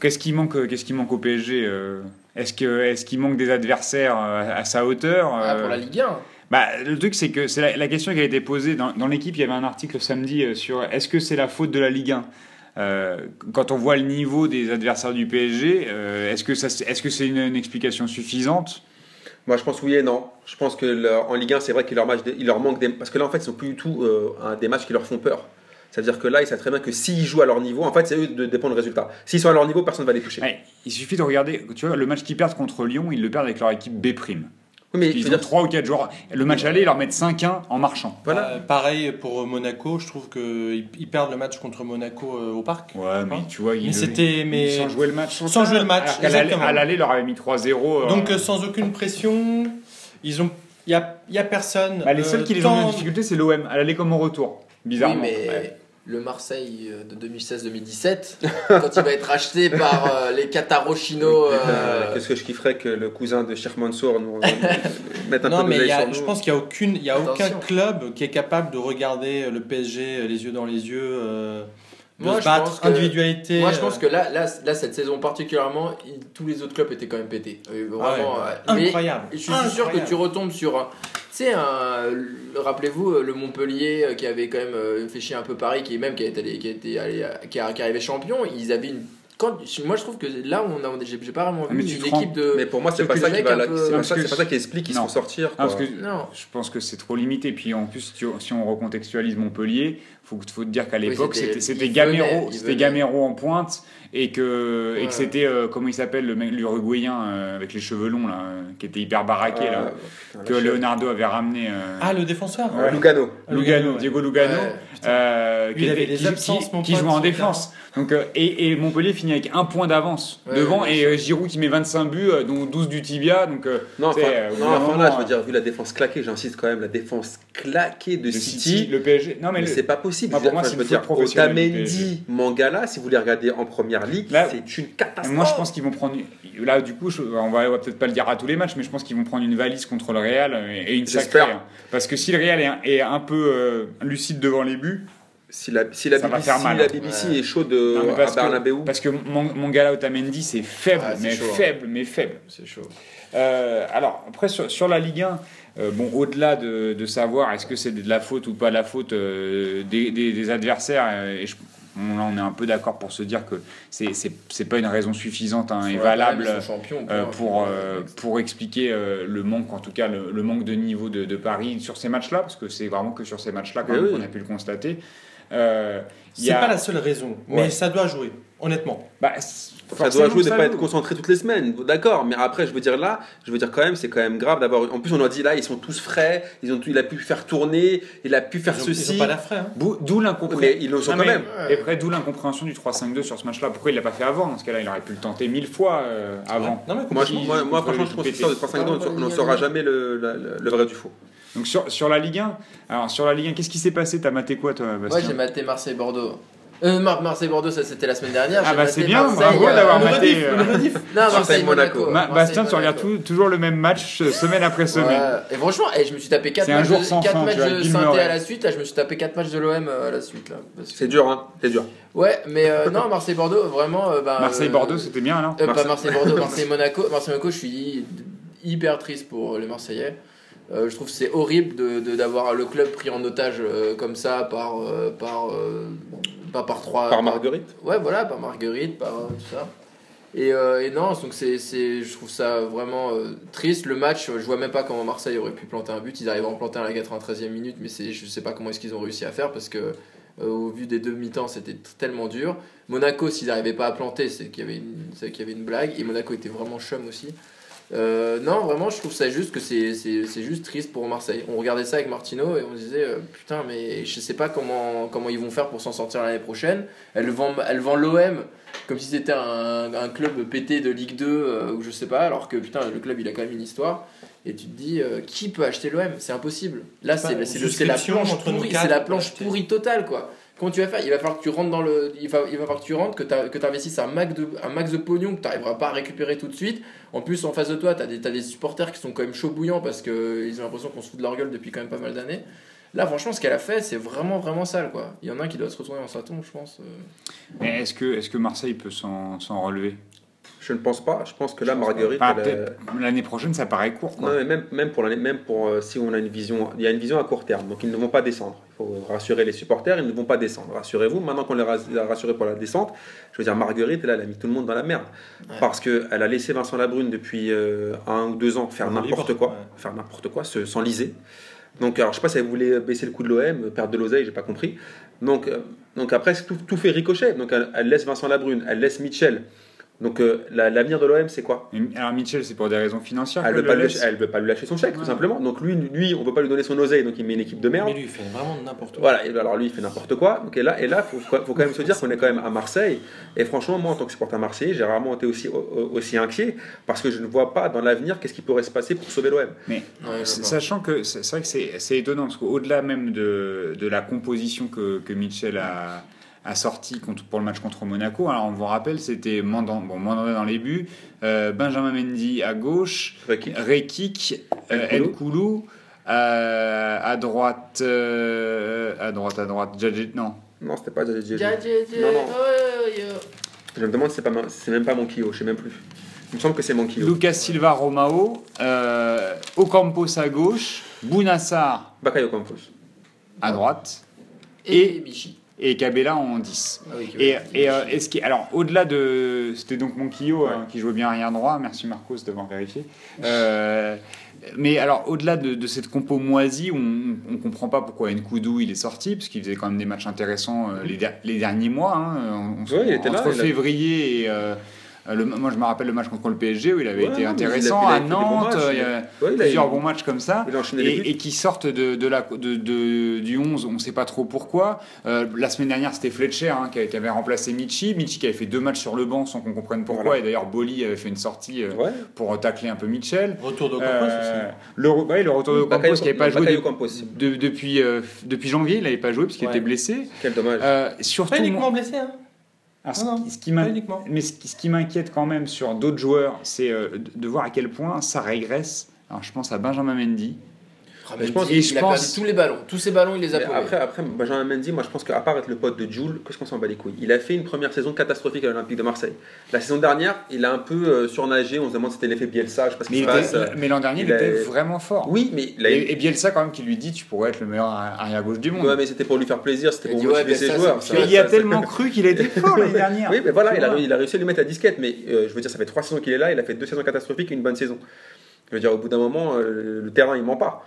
Qu'est-ce qui manque, qu'est-ce qui manque au PSG euh, Est-ce que, est-ce qu'il manque des adversaires euh, à sa hauteur Ah, euh, pour la Ligue 1. Bah, le truc, c'est que c'est la, la question qui a été posée dans, dans l'équipe. Il y avait un article samedi euh, sur est-ce que c'est la faute de la Ligue 1 Euh, Quand on voit le niveau des adversaires du PSG, euh, est-ce que c'est- une, une explication suffisante? Moi, je pense oui et non. Je pense que leur- en Ligue 1, c'est vrai qu'il leur, match- il leur manque des. Parce que là, en fait, ils sont plus du tout euh, des matchs qui leur font peur. C'est-à-dire que là, ils savent très bien que s'ils jouent à leur niveau, en fait, c'est eux de dépendre du résultat. S'ils sont à leur niveau, personne ne va les toucher. Ouais, Il suffit de regarder. Tu vois, le match qu'ils perdent contre Lyon, ils le perdent avec leur équipe B'. Oui, mais Ils ont dire, 3 ou 4 joueurs. Le match aller, ils leur mettent 5-1 en marchant. Voilà. Euh, pareil pour Monaco, je trouve qu'ils ils perdent le match contre Monaco euh, au parc. Ouais, mais Hein tu vois, ils, Mais c'était- mais- sans jouer le match. Sans jouer le match, à l'aller, ils leur avaient mis 3-0. euh, Donc euh, sans aucune pression, ils ont, il y a, y a personne. bah, les euh, seuls qui les ont mis en difficulté, c'est l'OM. À l'aller comme au retour. Bizarrement. Oui, mais Ouais. Le Marseille euh, de 2016-2017, [LAUGHS] quand il va être acheté par euh, les Qataros chino. Euh, euh, Qu'est-ce que je kifferais que le cousin de Cheikh Mansour nous, [LAUGHS] mette un Non, peu mais d'oseille y a- sur nous je pense qu'il n'y a, aucune, y a aucun club qui est capable de regarder le PSG les yeux dans les yeux, euh, de Moi, se je battre, pense que- individualité. Moi, je pense euh, que là, là, là, cette saison particulièrement, il- tous les autres clubs étaient quand même pétés. Euh, Vraiment. Ah euh, mais incroyable. je suis sûr que tu retombes sur. un- Tu sais, rappelez-vous euh, le Montpellier qui avait quand même euh, fait chier un peu Paris, qui même qui allé- qui a été allé, qui, a- qui est arrivé champion. Ils avaient une. Quand, moi, je trouve que là, on a, j'ai pas vraiment Ah, vu une équipe de. Mais pour moi, c'est pas ça qui mec va. un la- peu- C'est pas Parce ça, que c'est pas ça qui explique qu'ils se font sortir. Ah, parce que Non. je pense que c'est trop limité. Puis en plus, si on recontextualise Montpellier, faut, faut te dire qu'à l'époque, c'était- Gamero, c'était. Gamero en pointe et que, et Ouais. que c'était, euh, comment il s'appelle, l'Uruguayen euh, avec les cheveux longs, là, euh, qui était hyper baraqué, là, que. Leonardo avait ramené. euh, Ah, le défenseur Ouais. Lugano. Diego Lugano, euh, qui, il était- qui- absences, qui- qui jouait en défense. Donc, euh, et, et Montpellier finit avec un point d'avance Ouais, devant et euh, Giroud qui met 25 buts, euh, dont 12 du tibia. Donc, euh, Non, enfin, euh, non, enfin, là, je veux dire, vu la défense claquée, j'insiste quand même, la défense claquée de, de City, City, le PSG. Non, mais, mais le- c'est pas possible. Je veux pour moi, c'est une dire, faute professionnelle du Otamendi, Mangala, si vous les regardez en première ligue, Là- c'est une catastrophe. Moi, je pense qu'ils vont prendre. Là, du coup, je- on va, on va peut-être pas le dire à tous les matchs, mais je pense qu'ils vont prendre une valise contre le Real euh, et une sacrée. J'espère. hein. Parce que si le Real est un, est un peu euh, lucide devant les buts, Si la, si la Ça va BBC, faire mal, la hein. BBC Ouais. est chaude Non, euh, à parce que- Bernabeu, parce que là, Otamendi, c'est faible, Ah, c'est mais chaud, hein. faible, mais faible. C'est chaud. Euh, alors, après, sur, sur la Ligue 1, euh, bon, au-delà de, de savoir est-ce que c'est de la faute ou pas de la faute euh, des, des- des adversaires, euh, et je- bon, là, on est un peu d'accord pour se dire que c'est c'est- c'est pas une raison suffisante hein, et valable. euh, pour, euh, pour expliquer euh, le manque, en tout cas le, le manque de niveau de, de Paris sur ces matchs-là, parce que c'est vraiment que sur ces matchs-là quand Eh même oui. qu'on a pu le constater. Euh, C'est a- pas la seule raison, mais Ouais. ça doit jouer, honnêtement. bah, Ça doit jouer de ça pas être concentré toutes les semaines, d'accord. Mais après, je veux dire là, je veux dire quand même, c'est quand même grave d'avoir. En plus, on a dit là, ils sont tous frais. Ils ont, il a pu faire tourner, il a pu faire Ils ont, ceci. ils ont pas frais. hein. D'où l'incompréhension. Mais ils le sont Non, quand mais- même. Et après, d'où l'incompréhension du 3-5-2 sur ce match-là. Pourquoi il l'a pas fait avant? Dans ce cas-là, il aurait pu le tenter mille fois euh, avant. Non, mais Moi, moi, moi, franchement, je pense que sur le 3-5-2, on ne saura jamais le, le- le vrai du faux. Donc sur, sur la Ligue 1, alors sur la Ligue 1, qu'est-ce qui s'est passé? T'as maté quoi toi, Moi, Bastien? j'ai maté Marseille-Bordeaux. Euh, Mar- Marseille-Bordeaux, ça c'était la semaine dernière. Ah bah c'est bien, Marseille, bravo euh, d'avoir le maté. rediff, euh, le rediff. [LAUGHS] Non, Marseille-Monaco. Monaco. Ma- Bastien, tu regardes tout- toujours le même match euh, semaine après semaine. Ouais. Et franchement, eh, je me suis tapé 4 C'est un matchs, jour de, fin, matchs tu vois, de Bill synthé Murray. à la suite. Là, je me suis tapé 4 matchs de l'OM à la suite. C'est dur, hein. C'est dur. Ouais, mais euh, [LAUGHS] non, Marseille-Bordeaux, vraiment. euh, bah, Marseille-Bordeaux, euh, c'était bien alors Euh, pas Marseille- Marseille-Bordeaux, [LAUGHS] Marseille-Monaco. Marseille-Monaco, je suis hyper triste pour les Marseillais. Euh, je trouve que c'est horrible de de- d'avoir le club pris en otage euh, comme ça par euh, par euh, pas par trois Par Marguerite. ouais voilà par Marguerite par euh, tout ça. Et, euh, et non donc c'est c'est je trouve ça vraiment euh, triste. Le match je vois même pas comment Marseille aurait pu planter un but. Ils arrivent à en planter un à la 93e minute mais c'est je sais pas comment est-ce qu'ils ont réussi à faire parce que euh, au vu des deux mi-temps c'était tellement dur. Monaco s'ils n'arrivaient pas à planter c'est qu'il y avait une c'est qu'il y avait une blague. Et Monaco était vraiment chum aussi euh, non, vraiment, je trouve ça juste que c'est c'est- c'est juste triste pour Marseille. On regardait ça avec Martino et on se disait euh, putain, mais je sais pas comment, comment ils vont faire pour s'en sortir l'année prochaine. Elle vend, elle vend l'OM comme si c'était un, un club pété de Ligue 2 euh, ou je sais pas, alors que putain, le club il a quand même une histoire. Et tu te dis, qui peut acheter l'OM C'est impossible. Là, c'est une c'est le- c'est la planche pourrie, c'est la planche pourrie totale quoi. Comment tu vas faire? Il va falloir que tu rentres dans le. Il va, il va falloir que tu rentres, que tu investisses un max de, un max de pognon que tu n'arriveras pas à récupérer tout de suite. En plus, en face de toi, tu as, des- des supporters qui sont quand même chauds bouillants parce qu'ils ont l'impression qu'on se fout de leur gueule depuis quand même pas mal d'années. Là, franchement, ce qu'elle a fait, c'est vraiment, vraiment sale quoi. Il y en a un qui doit se retourner dans sa tombe, je pense. euh. Est-ce que, est que Marseille peut s'en relever? Je ne pense pas. Je pense que là. Marguerite. Peut-être L'année prochaine, ça paraît court. Quoi. Non, mais même, même pour l'année, même pour euh, si on a une vision, il y a une vision à court terme, donc ils ne vont pas descendre. Il faut rassurer les supporters, ils ne vont pas descendre. Rassurez-vous, maintenant qu'on les a rassurés pour la descente, je veux dire, Marguerite, là, elle a mis tout le monde dans la merde. Ouais. Parce qu'elle a laissé Vincent Labrune depuis euh, un ou deux ans faire n'importe quoi, ouais. faire n'importe quoi, se- s'enliser. Donc, alors, je sais pas si elle voulait baisser le coup de l'OM, perdre de l'oseille, j'ai pas compris. Donc, euh, donc après, tout, tout fait ricochet. Donc, elle, elle laisse Vincent Labrune, elle laisse Mitchell. Donc, euh, la- l'avenir de l'OM, c'est quoi? Alors Mitchell, c'est pour des raisons financières. elle qu'elle veut, pas lui, laisse. elle veut pas lui lâcher son chèque, tout simplement. Donc lui, lui, on veut pas lui donner son oseille, donc il met une équipe de merde. Mais lui, il fait vraiment n'importe quoi. Voilà, et alors lui, il fait n'importe quoi. Donc et là, et là, faut, faut quand même se dire qu'on est quand même à Marseille. Et franchement, moi, en tant que supporter marseillais, j'ai rarement été aussi, au- aussi inquiet parce que je ne vois pas dans l'avenir qu'est-ce qui pourrait se passer pour sauver l'OM. Mais Ouais, sachant que c'est vrai que c'est c'est étonnant parce qu'au-delà même de, de la composition que, que Mitchell a, a sorti contre, pour le match contre Monaco, alors on vous rappelle, c'était Mandan, bon, Mandanda dans les buts, euh, Benjamin Mendy à gauche, Rekik. Nkoulou, euh, à droite, euh, à droite, à droite, Djadji- non, Non, c'était pas dja, Non, non. oh, yo. Je me demande si c'est pas, ma- c'est même pas Monkio, je sais même plus. Il me semble que c'est Monkio. Lucas Silva Romao, euh, Ocampos à gauche, Bounassar Bakayo Campos. à droite Et Michi. Et Cabella en 10. Ah oui, Et, et, euh, est-ce qui, alors, au-delà de. C'était donc Monkio hein, qui jouait bien arrière droit, merci Marcos d'avoir vérifié. Euh, mais alors, au-delà de, de cette compo moisie, on ne comprend pas pourquoi Nkoudou il est sorti, parce qu'il faisait quand même des matchs intéressants euh, les, der- les derniers mois. hein. On- on- Ouais, il était là, entre février et, Euh, le- moi, je me rappelle le match contre le PSG où il avait Ouais, été non, mais il a- intéressant il a à Nantes. matchs, il y a Ouais, il a- plusieurs bons matchs comme ça. Et, et qui sortent de, de la, de, de- du 11, on ne sait pas trop pourquoi. Euh, la semaine dernière, c'était Fletcher hein, qui, avait- qui avait remplacé Michi. Michi qui avait fait deux matchs sur le banc sans qu'on comprenne pourquoi. Voilà. Et d'ailleurs, Boli avait fait une sortie euh, Ouais. pour tacler un peu Mitchell. Retour de Campos Euh, le, ouais, le retour de Campos qui n'avait pas joué de- depuis, euh, depuis janvier. Il n'avait pas joué puisqu'il Ouais. était blessé. Quel dommage. Euh, aussi. surtout, Pas uniquement blessé, hein. Alors, ce- Non, non, ce qui Pas m'in- uniquement. mais ce qui, ce qui m'inquiète quand même sur d'autres joueurs, c'est euh, de, de voir à quel point ça régresse. Alors, je pense à Benjamin Mendy. Ah, je il- pense- il, je a pense- perdu tous les ballons. Tous ses ballons, il les a Mais après, après, Benjamin Mendy, moi je pense qu'à part être le pote de Jules, qu'est-ce qu'on s'en bat les couilles? Il a fait une première saison catastrophique à l'Olympique de Marseille. La saison dernière, il a un peu euh, surnagé, on se demande si c'était l'effet Bielsa, je sais pas ce Mais, il passe. était- mais l'an dernier, il, il a- était vraiment fort. Oui, mais il a- Et, et Bielsa, quand même, qui lui dit Tu pourrais être le meilleur arrière-gauche du monde. Ouais, mais c'était pour lui faire plaisir, c'était pour dit, ouais, motiver ses joueurs. ça- Mais il a ça- tellement cru qu'il était fort l'année dernière. [LAUGHS] Oui, mais voilà, a, il a réussi à lui mettre la disquette, mais euh, je veux dire, ça fait trois saisons qu'il est là, il a fait deux saisons catastrophiques et une bonne saison. Je veux dire, au bout d'un moment, euh, le terrain, il ment pas.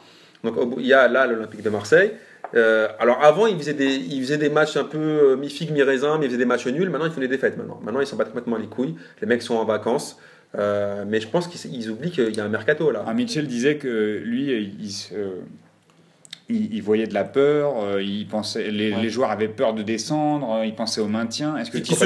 Donc, il y a là l'Olympique de Marseille. Euh, alors, avant, il faisait, des, il faisait des matchs un peu euh, mi-figue, mi-raisin, mais il faisait des matchs nuls. Maintenant, ils font des défaites. Maintenant, maintenant ils s'en battent complètement les couilles. Les mecs sont en vacances. Euh, mais je pense qu'ils ils oublient qu'il y a un mercato là. Ah, Mitchell disait que lui, il, se- il- il voyait de la peur, il pensait, les, Ouais. les joueurs avaient peur de descendre, euh, il pensait au maintien. Est-ce que qui se,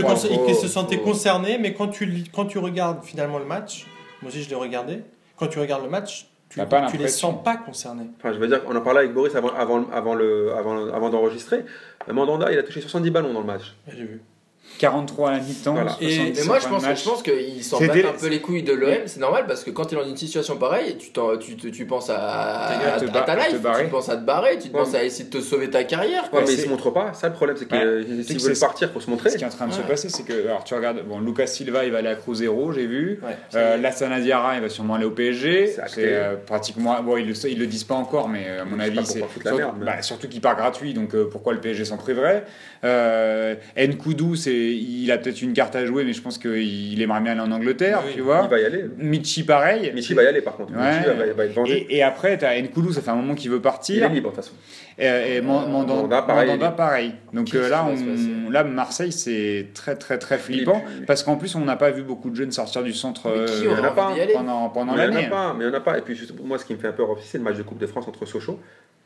se sentait faut- concerné, mais quand tu, quand tu regardes finalement le match, moi aussi je l'ai regardé, quand tu regardes le match, tu, tu les sens pas concernés. Enfin, je veux dire, on en parlait avec Boris avant, avant, avant, le, avant, avant d'enregistrer. Mandanda, il a touché 70 ballons dans le match. J'ai vu. 43 à la mi-temps, Voilà. 70 Mais moi, je pense, je pense qu'ils s'en battent un peu les couilles de l'OM. C'est normal parce que quand tu es dans une situation pareille, tu, tu, te- tu penses à, à, Te à ta life, tu penses à te barrer, tu te Ouais. penses à essayer de te sauver ta carrière. Ouais, quoi. mais c'est- ils se montrent pas. Ça, le problème, c'est que Ouais. veulent partir pour se montrer. Ce qui est en train de se Ouais. passer, c'est que, alors tu regardes, bon, Lucas Silva, il va aller à Cruz Zero, j'ai vu. Ouais. Euh, Lassana Diarra, il va sûrement aller au PSG. C'est euh, pratiquement. Bon, ils le, ils le disent pas encore, mais euh, à mon avis, pas c'est. surtout, mais- bah, surtout qu'il part gratuit, donc euh, pourquoi le PSG s'en priverait? Euh, Nkoudou, c'est, il a peut-être une carte à jouer, mais je pense qu'il aimerait bien aller en Angleterre, Oui, tu vois. Il va y aller. Michi, pareil. Michi va y aller par contre. Ouais. Michi va, va être vengé. Et, et après, tu as Nkoudou, ça fait un moment qu'il veut Il est partir. libre de toute façon. Et, et Mandan- Mandanda, pareil. Mandanda, pareil. Donc euh, là, on, là, Marseille, c'est très, très, très flippant. puis- Parce qu'en plus, on n'a pas vu beaucoup de jeunes sortir du centre Mais qui euh, en a pas, pendant, pendant mais il n'y en a l'année. pas, mais il y en a pas. Et puis juste, moi, ce qui me fait un peu aussi, c'est le match de Coupe de France entre Sochaux.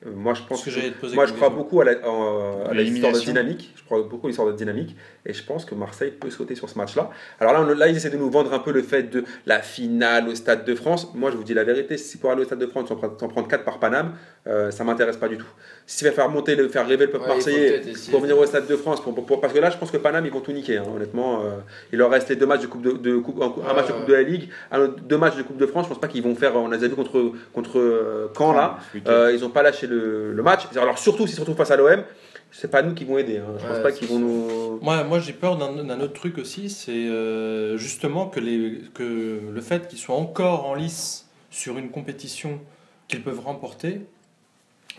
Euh, moi, je pense Ce que j'allais te poser Moi, je crois beaucoup à l'histoire de L'élimination. dynamique. Je crois beaucoup à l'histoire de dynamique. Et je pense que Marseille peut sauter sur ce match-là. Alors là, on- là, ils essaient de nous vendre un peu le fait de la finale au Stade de France. Moi, je vous dis la vérité. Si pour aller au Stade de France, on prend, on prend 4 par Paname, euh, ça m'intéresse pas du tout. Si vas faire monter, le, faire rêver le peuple Ouais, marseillais pour venir au Stade de France, pour, pour- pour- parce que là, je pense que Paname, ils vont tout niquer. hein, honnêtement, euh, il leur reste les deux matchs de coupe de, de coupe- un, un match de coupe de la Ligue, un- deux matchs de Coupe de France. Je pense pas qu'ils vont faire. On les a vu contre contre euh, Caen là. Euh, ils n'ont pas lâché le, le match. Alors surtout s'ils se retrouvent face à l'OM, c'est pas nous qui vont aider. hein. Je pense Ouais, pas c'est qu'ils vont nous. Moi, moi j'ai peur d'un d'un autre truc aussi, c'est euh, justement que, les, que le fait qu'ils soient encore en lice sur une compétition qu'ils peuvent remporter,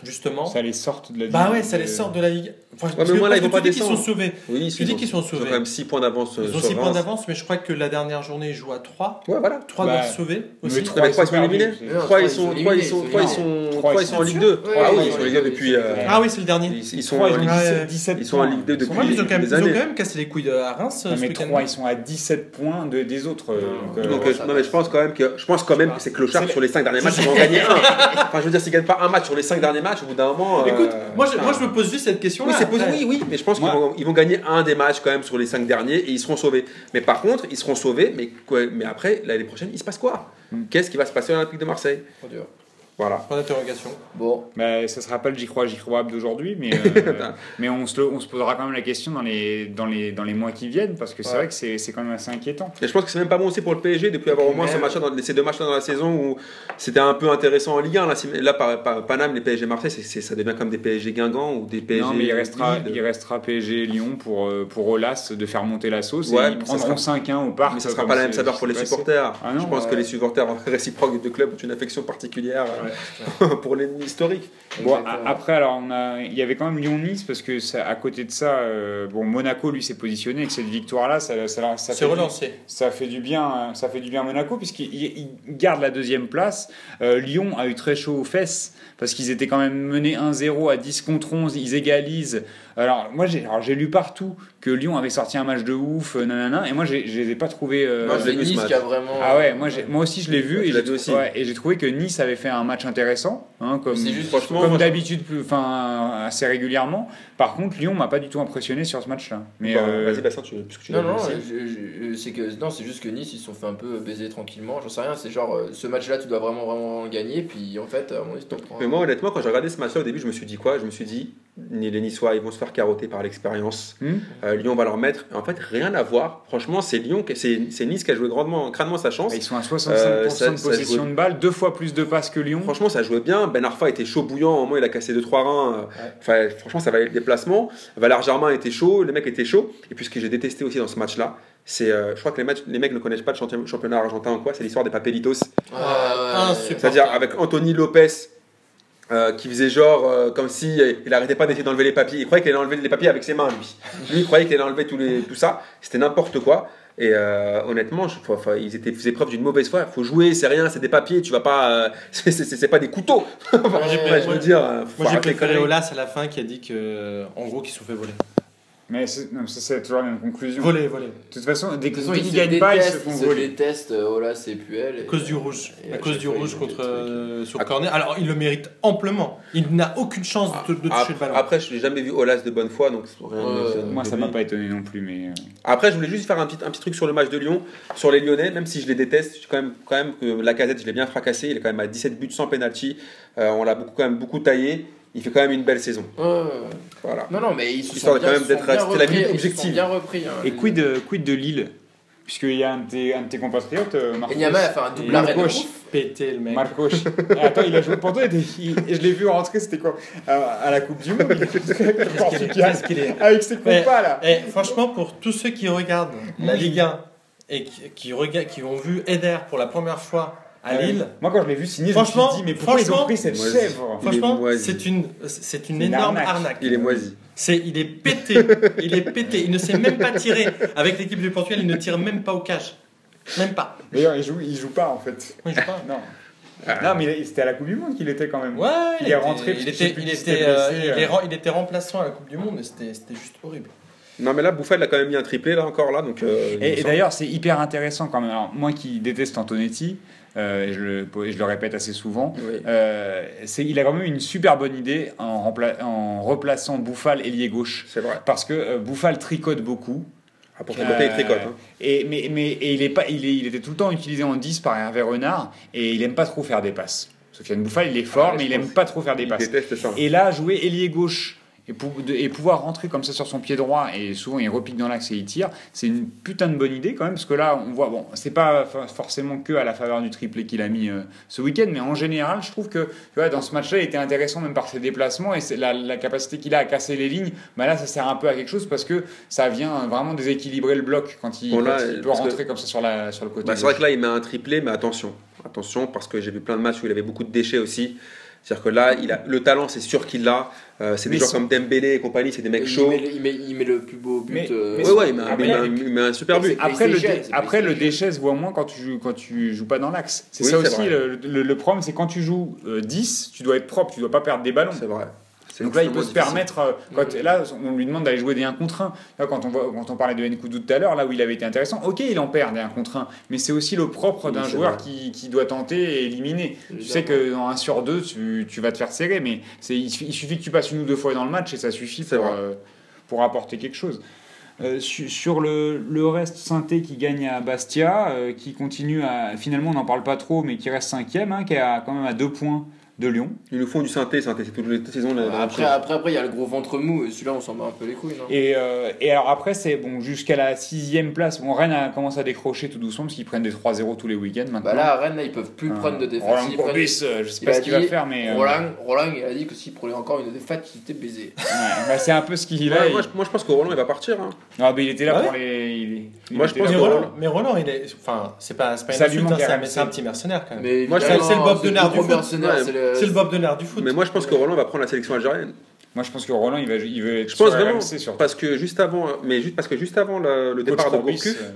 justement. Ça les sorte de la Bah Ligue. ouais, ça les sort de la Ligue. Enfin, parce mais moi, là, ils vont pas tu dis qu'ils sont descendre. sauvés. Oui, Tu dis qu'ils sont Ils ont sauvés. quand même 6 points d'avance. euh, Ils ont sur 6 points d'avance, mais je crois que la dernière journée, ils jouent à 3. Ouais, voilà. 3 Bah, doivent sauver Mais aussi. trois, mais trois, ils sont éliminés. C'est- Non, Trois, ils ils sont, sont trois, ils sont, éliminés, trois, ils ils sont, sont- trois, ils sont en Ligue 2. Ouais, Ah oui, ouais, ils sont en ouais, Ligue 2 ouais, depuis. euh. Ah oui, c'est le dernier. Ils, ils sont en ils Ligue- 17, 17 ils sont en. Ligue 2 depuis Ouais, ils, ont quand même, ils cassé les couilles de, à Reims ce mais week-end. 3, ils sont à 17 points de, des autres. euh, donc, euh, Ouais, euh, je pense quand même que je pense quand même que c'est clochard sur les 5 derniers [LAUGHS] matchs, ils vont en gagner un. [LAUGHS] Enfin, je veux dire, s'ils gagnent pas un match sur les 5 derniers matchs, au bout d'un moment. euh, Écoute, moi je me pose juste cette question-là. Oui, oui, oui, mais je pense qu'ils vont, ils vont gagner un des matchs quand même sur les cinq derniers et ils seront sauvés. Mais par contre, ils seront sauvés, mais, quoi- mais après, l'année prochaine, il se passe quoi? Hmm. Qu'est-ce qui va se passer à l'Olympique de Marseille? Trop dur. Voilà. Point d'interrogation. Bon, bah, ça sera pas le j'y crois, j'y crois d'aujourd'hui, mais, euh, [LAUGHS] mais on, se, le- on se posera quand même la question dans les, dans les, dans les mois qui viennent parce que c'est Ouais. vrai que c'est c'est quand même assez inquiétant. Et je pense que c'est même pas bon aussi pour le PSG depuis avoir au moins ce match dans, ces deux matchs-là dans la saison où c'était un peu intéressant en Ligue 1. Là, là par, par- Paname, les PSG Marseille, c'est- c'est- ça devient comme des PSG Guingamp ou des PSG. non, mais il restera, il restera PSG Lyon pour, euh, pour Olas de faire monter la sauce. Ouais, et ils mais ça prendront sera- 5-1 au parc. Mais ça sera pas la même saveur pour les supporters. Ah non, je pense ouais. que les supporters [LAUGHS] réciproques de clubs ont une affection particulière. [LAUGHS] pour l'ennemi historique. Bon, après, alors, on a, il y avait quand même Lyon-Nice parce que ça, à côté de ça, euh, bon, Monaco lui s'est positionné avec cette victoire-là, ça, ça, ça fait du- relancé. ça fait du bien, euh, ça fait du bien à Monaco puisqu'il il- il garde la deuxième place. Euh, Lyon a eu très chaud aux fesses parce qu'ils étaient quand même menés 1-0 à 10 contre 11, ils égalisent. Alors moi j'ai alors, j'ai lu partout que Lyon avait sorti un match de ouf, euh, nanana, et moi j'ai- je les ai pas trouvés. euh, Moi, vu, ce Nice match. qui a vraiment. ah ouais, moi, j'ai- moi aussi je l'ai vu et j'ai vu trou- aussi. ouais, et j'ai trouvé que Nice avait fait un match intéressant, hein, comme, C'est juste- Franchement, comme moi, d'habitude, plus- enfin assez régulièrement. Par contre, Lyon m'a pas du tout impressionné sur ce match-là. Mais Bah, euh, Vas-y, Bastien, tu, puisque tu Non, l'as non, aussi. je- je- c'est que non, c'est juste que Nice ils se sont fait un peu baiser tranquillement. J'en sais rien, c'est genre euh, ce match-là tu dois vraiment vraiment le gagner, puis en fait, à mon avis, tu t'en prends. Mais moi, honnêtement, quand j'ai regardé ce match-là au début, je me suis dit quoi? Je me suis dit, ni les Niçois, ils vont se faire carotter par l'expérience. Hmm. Euh, Lyon va leur mettre. En fait, rien à voir. Franchement, c'est Lyon, c'est c'est Nice qui a joué grandement, crânement sa chance. ils sont à 65% Euh, ça- de possession de balle, deux fois plus de passes que Lyon. Franchement, ça jouait bien. Ben Arfa était chaud bouillant. Au moment, il a cassé 2-3 reins. euh, Enfin, franchement, ça valait le déplacement. Valère Germain était chaud. Les mecs étaient chauds. Et puis, ce que j'ai détesté aussi dans ce match-là, c'est. euh, je crois que les, matchs, les mecs ne connaissent pas le champion- championnat argentin ou quoi. C'est l'histoire des papelitos. Ouais, ouais, Insupportable. C'est-à-dire avec Anthony Lopez. Euh, qui faisait genre euh, comme si euh, il arrêtait pas d'essayer d'enlever les papiers. Il croyait qu'il allait enlever les papiers avec ses mains, lui. Lui, il croyait qu'il allait enlever tous les, tout ça. C'était n'importe quoi. Et euh, honnêtement, je, enfin, ils étaient, faisaient preuve d'une mauvaise foi. Faut jouer, c'est rien, c'est des papiers. Tu vas pas, euh, [LAUGHS] c'est- c'est c'est pas des couteaux. [LAUGHS] je veux dire, Moi j'ai préféré. Olas à la fin qui a dit que, en gros, qu'ils se sont fait voler. Mais c'est non, ça, c'est toujours la même conclusion. Voler, voler. De toute façon, dès ils qu'ils se gagnent pas, ils se font ils voler. détestent, euh, oh là, c'est Puel. À cause du rouge. et À cause du rouge contre euh, sur corner. Alors il le mérite amplement. Il n'a aucune chance de, de toucher Après, le ballon. après, je n'ai jamais vu Olas de bonne foi, donc Moi, ça de m'a pas étonné non plus, mais. euh, Après, je voulais juste faire un petit, un petit truc sur le match de Lyon, sur les Lyonnais, même si je les déteste, je suis quand même, quand même que la casette, je l'ai bien fracassé, il est quand même à 17 buts sans penalty, Euh, on l'a beaucoup, quand même beaucoup taillé, il fait quand même une belle saison. Voilà. Non, non, mais ils se Histoire sont de bien, quand même d'être- c'était la sont objective. bien repris. hein, Et quid de, quid de Lille? Puisqu'il y a un de tes, un de tes compatriotes, euh, Marcos. Et Niama a fait un double Et arrêt de ouf. Pété le mec. Marcos. Et [LAUGHS] Attends, il a joué pour toi, il il- je l'ai vu rentrer, c'était quoi? À, à la Coupe du Monde, Qu'est-ce qu'il est, avec ses Mais- compas là. Et franchement, pour tous ceux qui regardent la. Ligue 1 et qui, qui, regardent, qui ont vu Eder pour la première fois à Ouais. Lille, Moi, quand je l'ai vu signer, je me suis dit, mais pourquoi ils ont franchement- pris cette chèvre? Il est franchement, c'est une, c'est une Une énorme arnaque. arnaque. Il est moisi. C'est, il est pété, [LAUGHS] il est pété, il ne sait même pas tirer. Avec l'équipe du Portugal, il ne tire même pas au cash. Même pas. D'ailleurs, il joue, il joue pas en fait. Oui, je sais pas. Non. Non, mais il- c'était à la Coupe du Monde qu'il était quand même. Ouais, Il est rentré il était, il, euh, il, est euh. il était remplaçant à la Coupe du Monde et c'était, c'était juste horrible. Non, mais là, Bouffal a quand même mis un triplé, là, encore, là, donc... euh, il Et, d'ailleurs, c'est hyper intéressant quand même. Alors, moi qui déteste Antonetti, euh, et je, le, et je le répète assez souvent, Oui. euh, c'est, il a quand même une super bonne idée en, en replaçant Bouffal ailier gauche. C'est vrai. Parce que euh, Bouffal tricote beaucoup. Ah, pour tricoter, il tricote. hein. Et, mais, mais, et il, est pas, il, est, il était tout le temps utilisé en 10 par Hervé Renard et il aime pas trop faire des passes. Sofiane Bouffal, il est fort, Ah, mais il aime pas trop faire des Il passes. ça. Et là, jouer ailier gauche et, pouvoir rentrer comme ça sur son pied droit, et souvent il repique dans l'axe et il tire, c'est une putain de bonne idée quand même, parce que là, on voit, bon, c'est pas for- forcément que à la faveur du triplé qu'il a mis euh, ce week-end, mais en général, je trouve que tu vois, dans ce match-là, il était intéressant même par ses déplacements et la, la capacité qu'il a à casser les lignes. Bah là, ça sert un peu à quelque chose parce que ça vient vraiment déséquilibrer le bloc quand il, Bon, quand là, il peut que- rentrer comme ça sur, la, sur le côté. Bah, c'est vrai que là, il met un triplé, mais attention. Attention, parce que j'ai vu plein de matchs où il avait beaucoup de déchets aussi. C'est-à-dire que là, il a, le talent, c'est sûr qu'il l'a. Euh, c'est des son- comme Dembélé et compagnie, c'est des mecs Il chauds. met, il, met, il met le plus beau but. Mais- euh, mais Ouais, ouais, il met, un- Après, il met un, il met un super but. Après, le, après le déchet se voit moins quand tu joues, quand tu joues pas dans l'axe. C'est Oui, ça aussi vrai. le, le- le problème, c'est quand tu joues euh, 10, tu dois être propre, tu dois pas perdre des ballons. C'est vrai. Donc là, il peut se difficile. permettre. euh, Quand, Là, on lui demande d'aller jouer des 1 contre 1. Là, quand, on voit, quand on parlait de Nkoudou tout à l'heure, là où il avait été intéressant, ok, il en perd des 1 contre 1. Mais c'est aussi le propre d'un joueur qui, qui doit tenter et éliminer. Tu sais que dans 1 sur 2, tu, tu vas te faire serrer, mais c'est- il, suffit- que tu passes une ou deux fois dans le match et ça suffit pour, euh, pour apporter quelque chose. Euh, su- sur le, le reste, Sainté qui gagne à Bastia, euh, qui continue à. Finalement, on n'en parle pas trop, mais qui reste cinquième, hein, qui est à- quand même à deux points de Lyon. Ils nous font du synthé, synthé, c'est toutes les saisons. la- même Après, après, après, il y a le gros ventre mou, et celui-là, on s'en bat un peu les couilles, non? Et, euh, et alors après, c'est bon, jusqu'à la sixième place. Bon, Rennes a commencé à décrocher tout doucement parce qu'ils prennent des 3-0 tous les week-ends maintenant. Bah là, à Rennes, là, ils peuvent plus Euh, prendre de défaite. Roland prennent- Courbis, euh, je sais il pas a ce qu'il va dit- faire, mais. euh, Roland, Roland, il a dit que s'il prenait encore une défaite, il était baisé. ouais, bah, c'est un peu ce qu'il a. Ouais, il- moi, je, moi, je pense que Roland il va partir. hein. Ah, mais il était là Ah pour les. Il- Moi, je pense Mais Roland, mais Roland, il est. Enfin, c'est pas, c'est pas une insulte, hein, c'est un- RMC. mais c'est un petit mercenaire quand même. Mais Moi, je- évidemment, c'est le Bob c'est Denard du foot. mercenaire, Ouais. c'est le- C'est le Bob Denard du foot. Mais moi, je pense que Roland va prendre la sélection algérienne. Moi, je pense que Roland, il, va, il veut être Je pense sur vraiment. RMC. Parce que juste avant, mais juste parce que juste avant le, départ de Courbis, Gourcuff, euh,